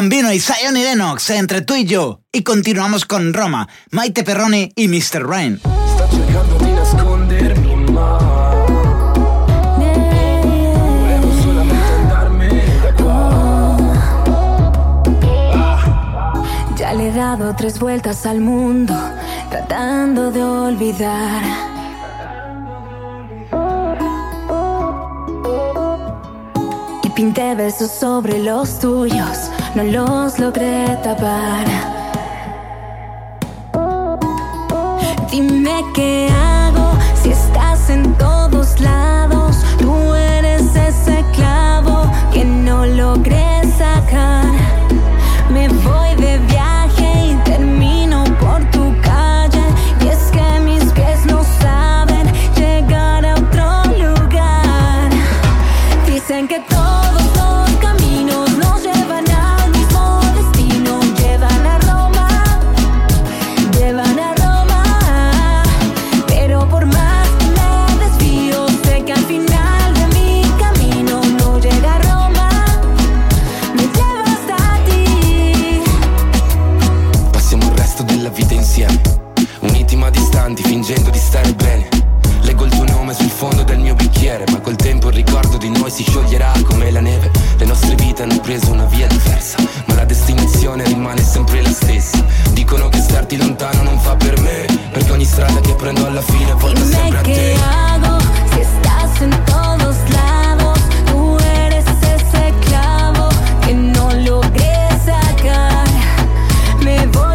Bambino y Zion y Lennox entre tú y yo. Y continuamos con Roma, Maite Perroni y Mr. Rain. Ya le he dado tres vueltas al mundo, tratando de olvidar. Y pinté versos sobre los tuyos no los logré tapar. Dime que tempo il riguardo di noi si scioglierà come la neve. Le nostre vite hanno preso una via diversa Ma la destinazione rimane sempre la stessa. Dicono che starti lontano non fa per me Perché ogni strada che prendo alla fine porta Dime sempre a te. Dime hago si estás en todos lados Tu eres ese clavo que no logré sacar Me voy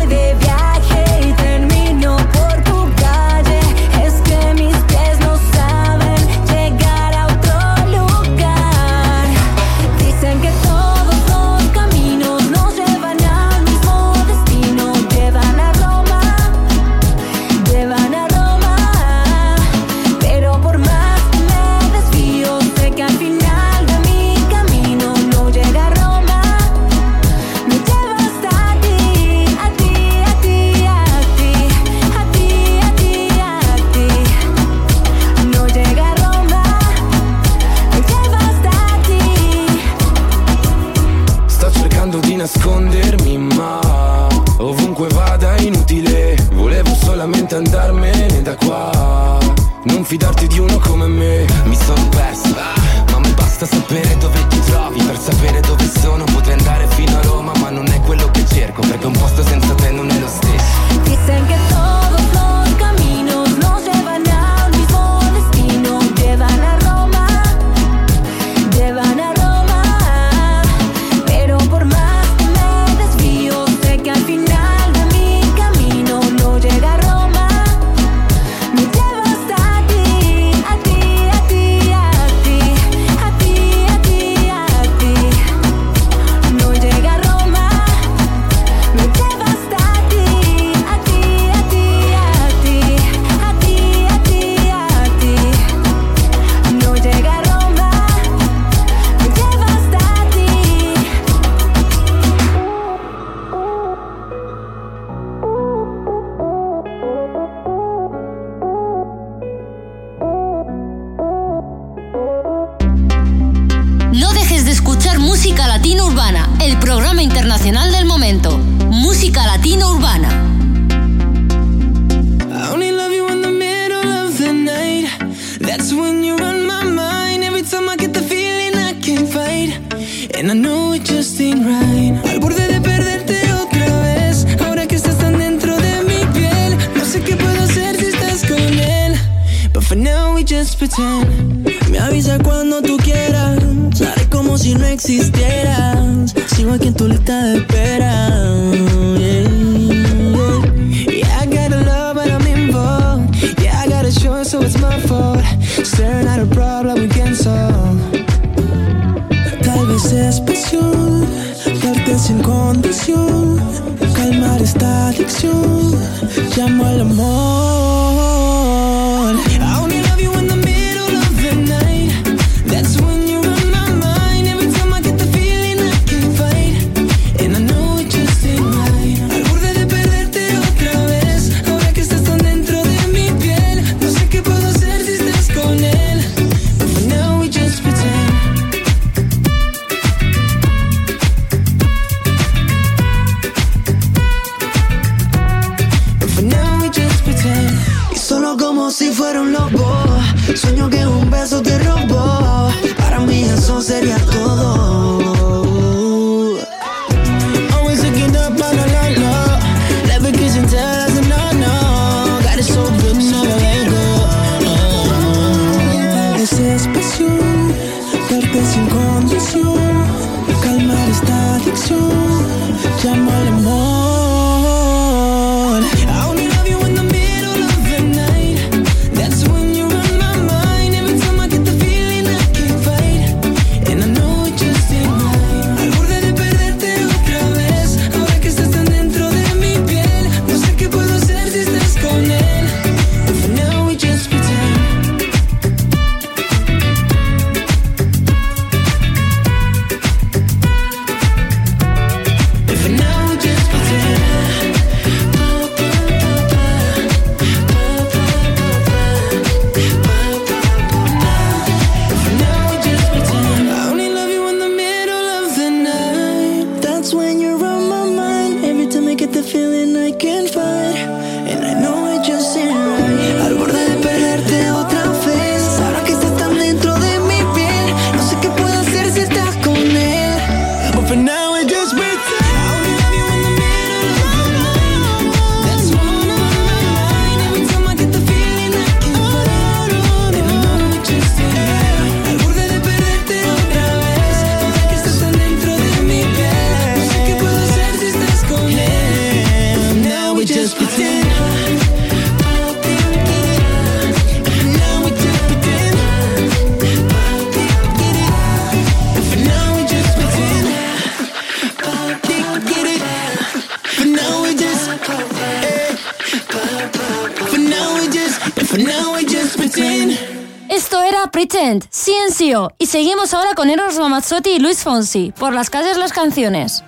Ramazzotti y Luis Fonsi, por las calles las canciones.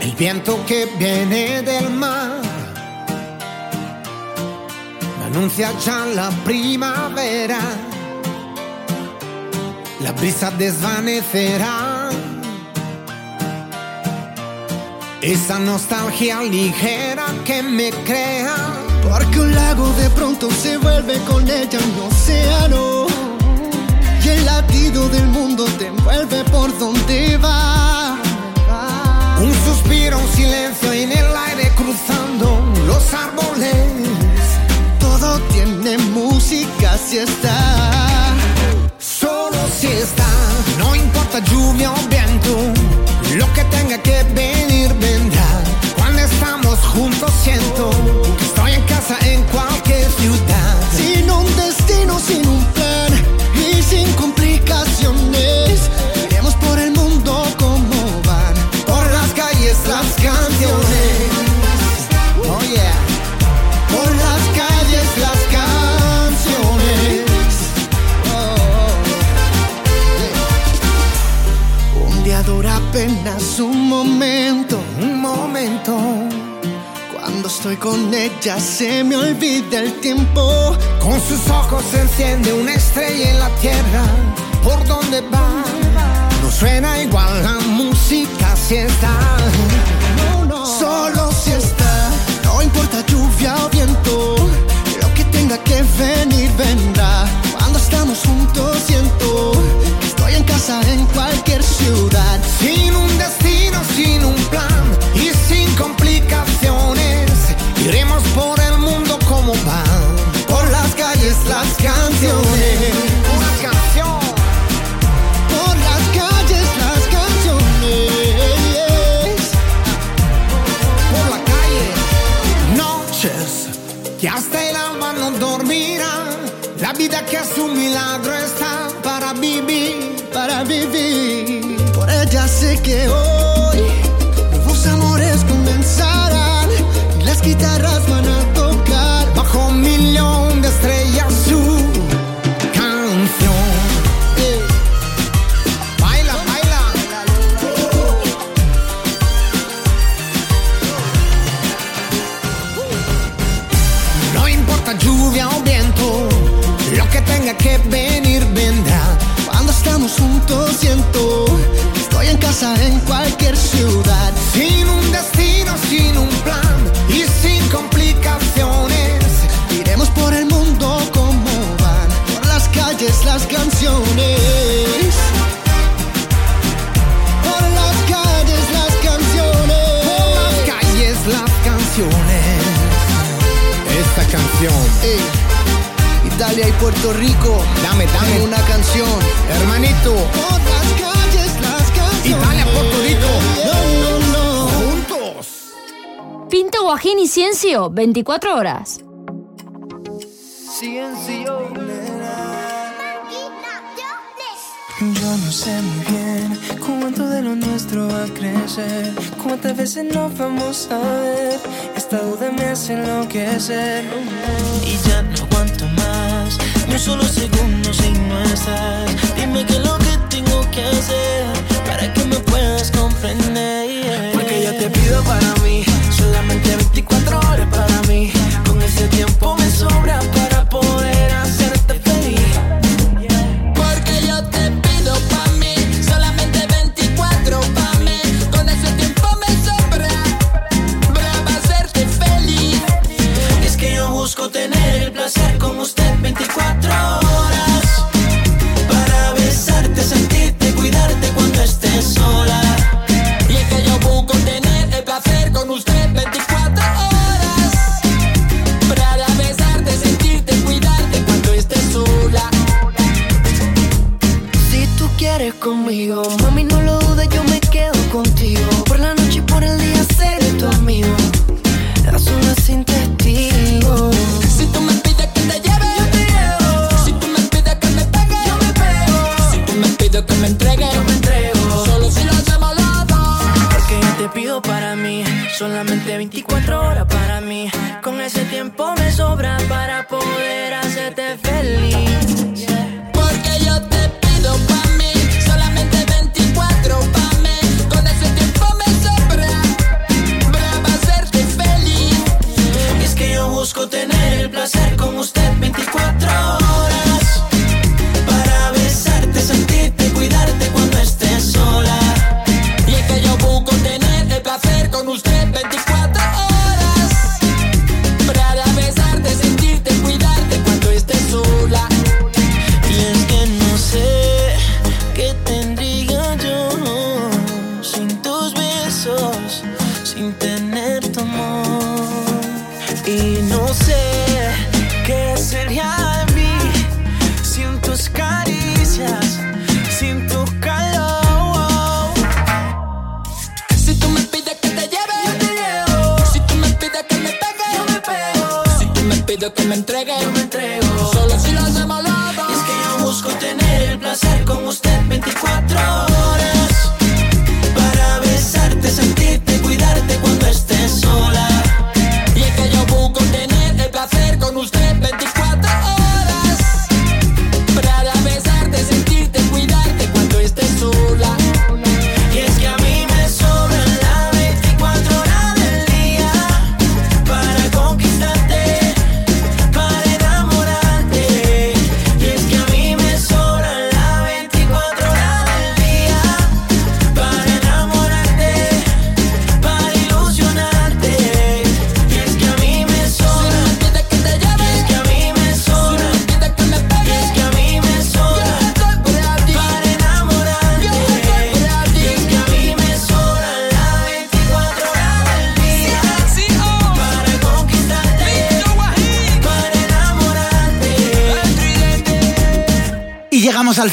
El viento que viene del mar anuncia ya la primavera. La brisa desvanecerá esa nostalgia ligera que me crea porque un lago de pronto se vuelve con ella un océano. Y el latido del mundo te envuelve por donde va. Un suspiro, un silencio en el aire cruzando los árboles. Todo tiene música si está. Solo si está. No importa lluvia o con ella se me olvida el tiempo. Con sus ojos se enciende una estrella en la tierra. ¿Por dónde va? No suena igual la música si está. Italia y Puerto Rico. Dame, dame una canción, hermanito. Por las calles, las canciones. Italia, Puerto Rico. No, no, no. Juntos. Pinto Guajín y Ciencio, 24 horas. Ciencio. Yo no sé muy bien cuánto de lo nuestro va a crecer, cuántas veces nos vamos a ver. Esta duda me hace enloquecer y ya no un solo segundo si no estás. Dime qué es lo que tengo que hacer para que me puedas comprender. Porque yo te pido para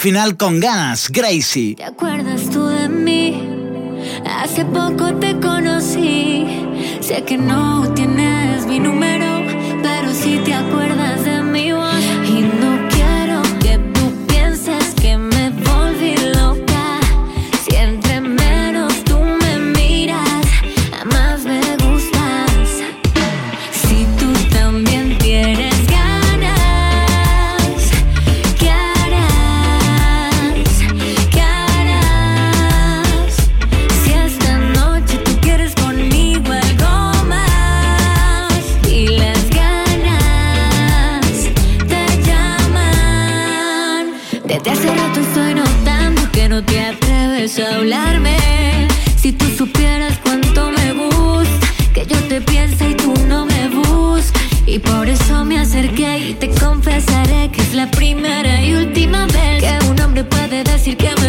final con ganas, Gracie. ¿Te acuerdas tú de mí? Hace poco te conocí. Sé que no tienes mi número supieras cuánto me gusta, que yo te pienso y tú no me buscas. Y por eso me acerqué y te confesaré que es la primera y última vez que un hombre puede decir que me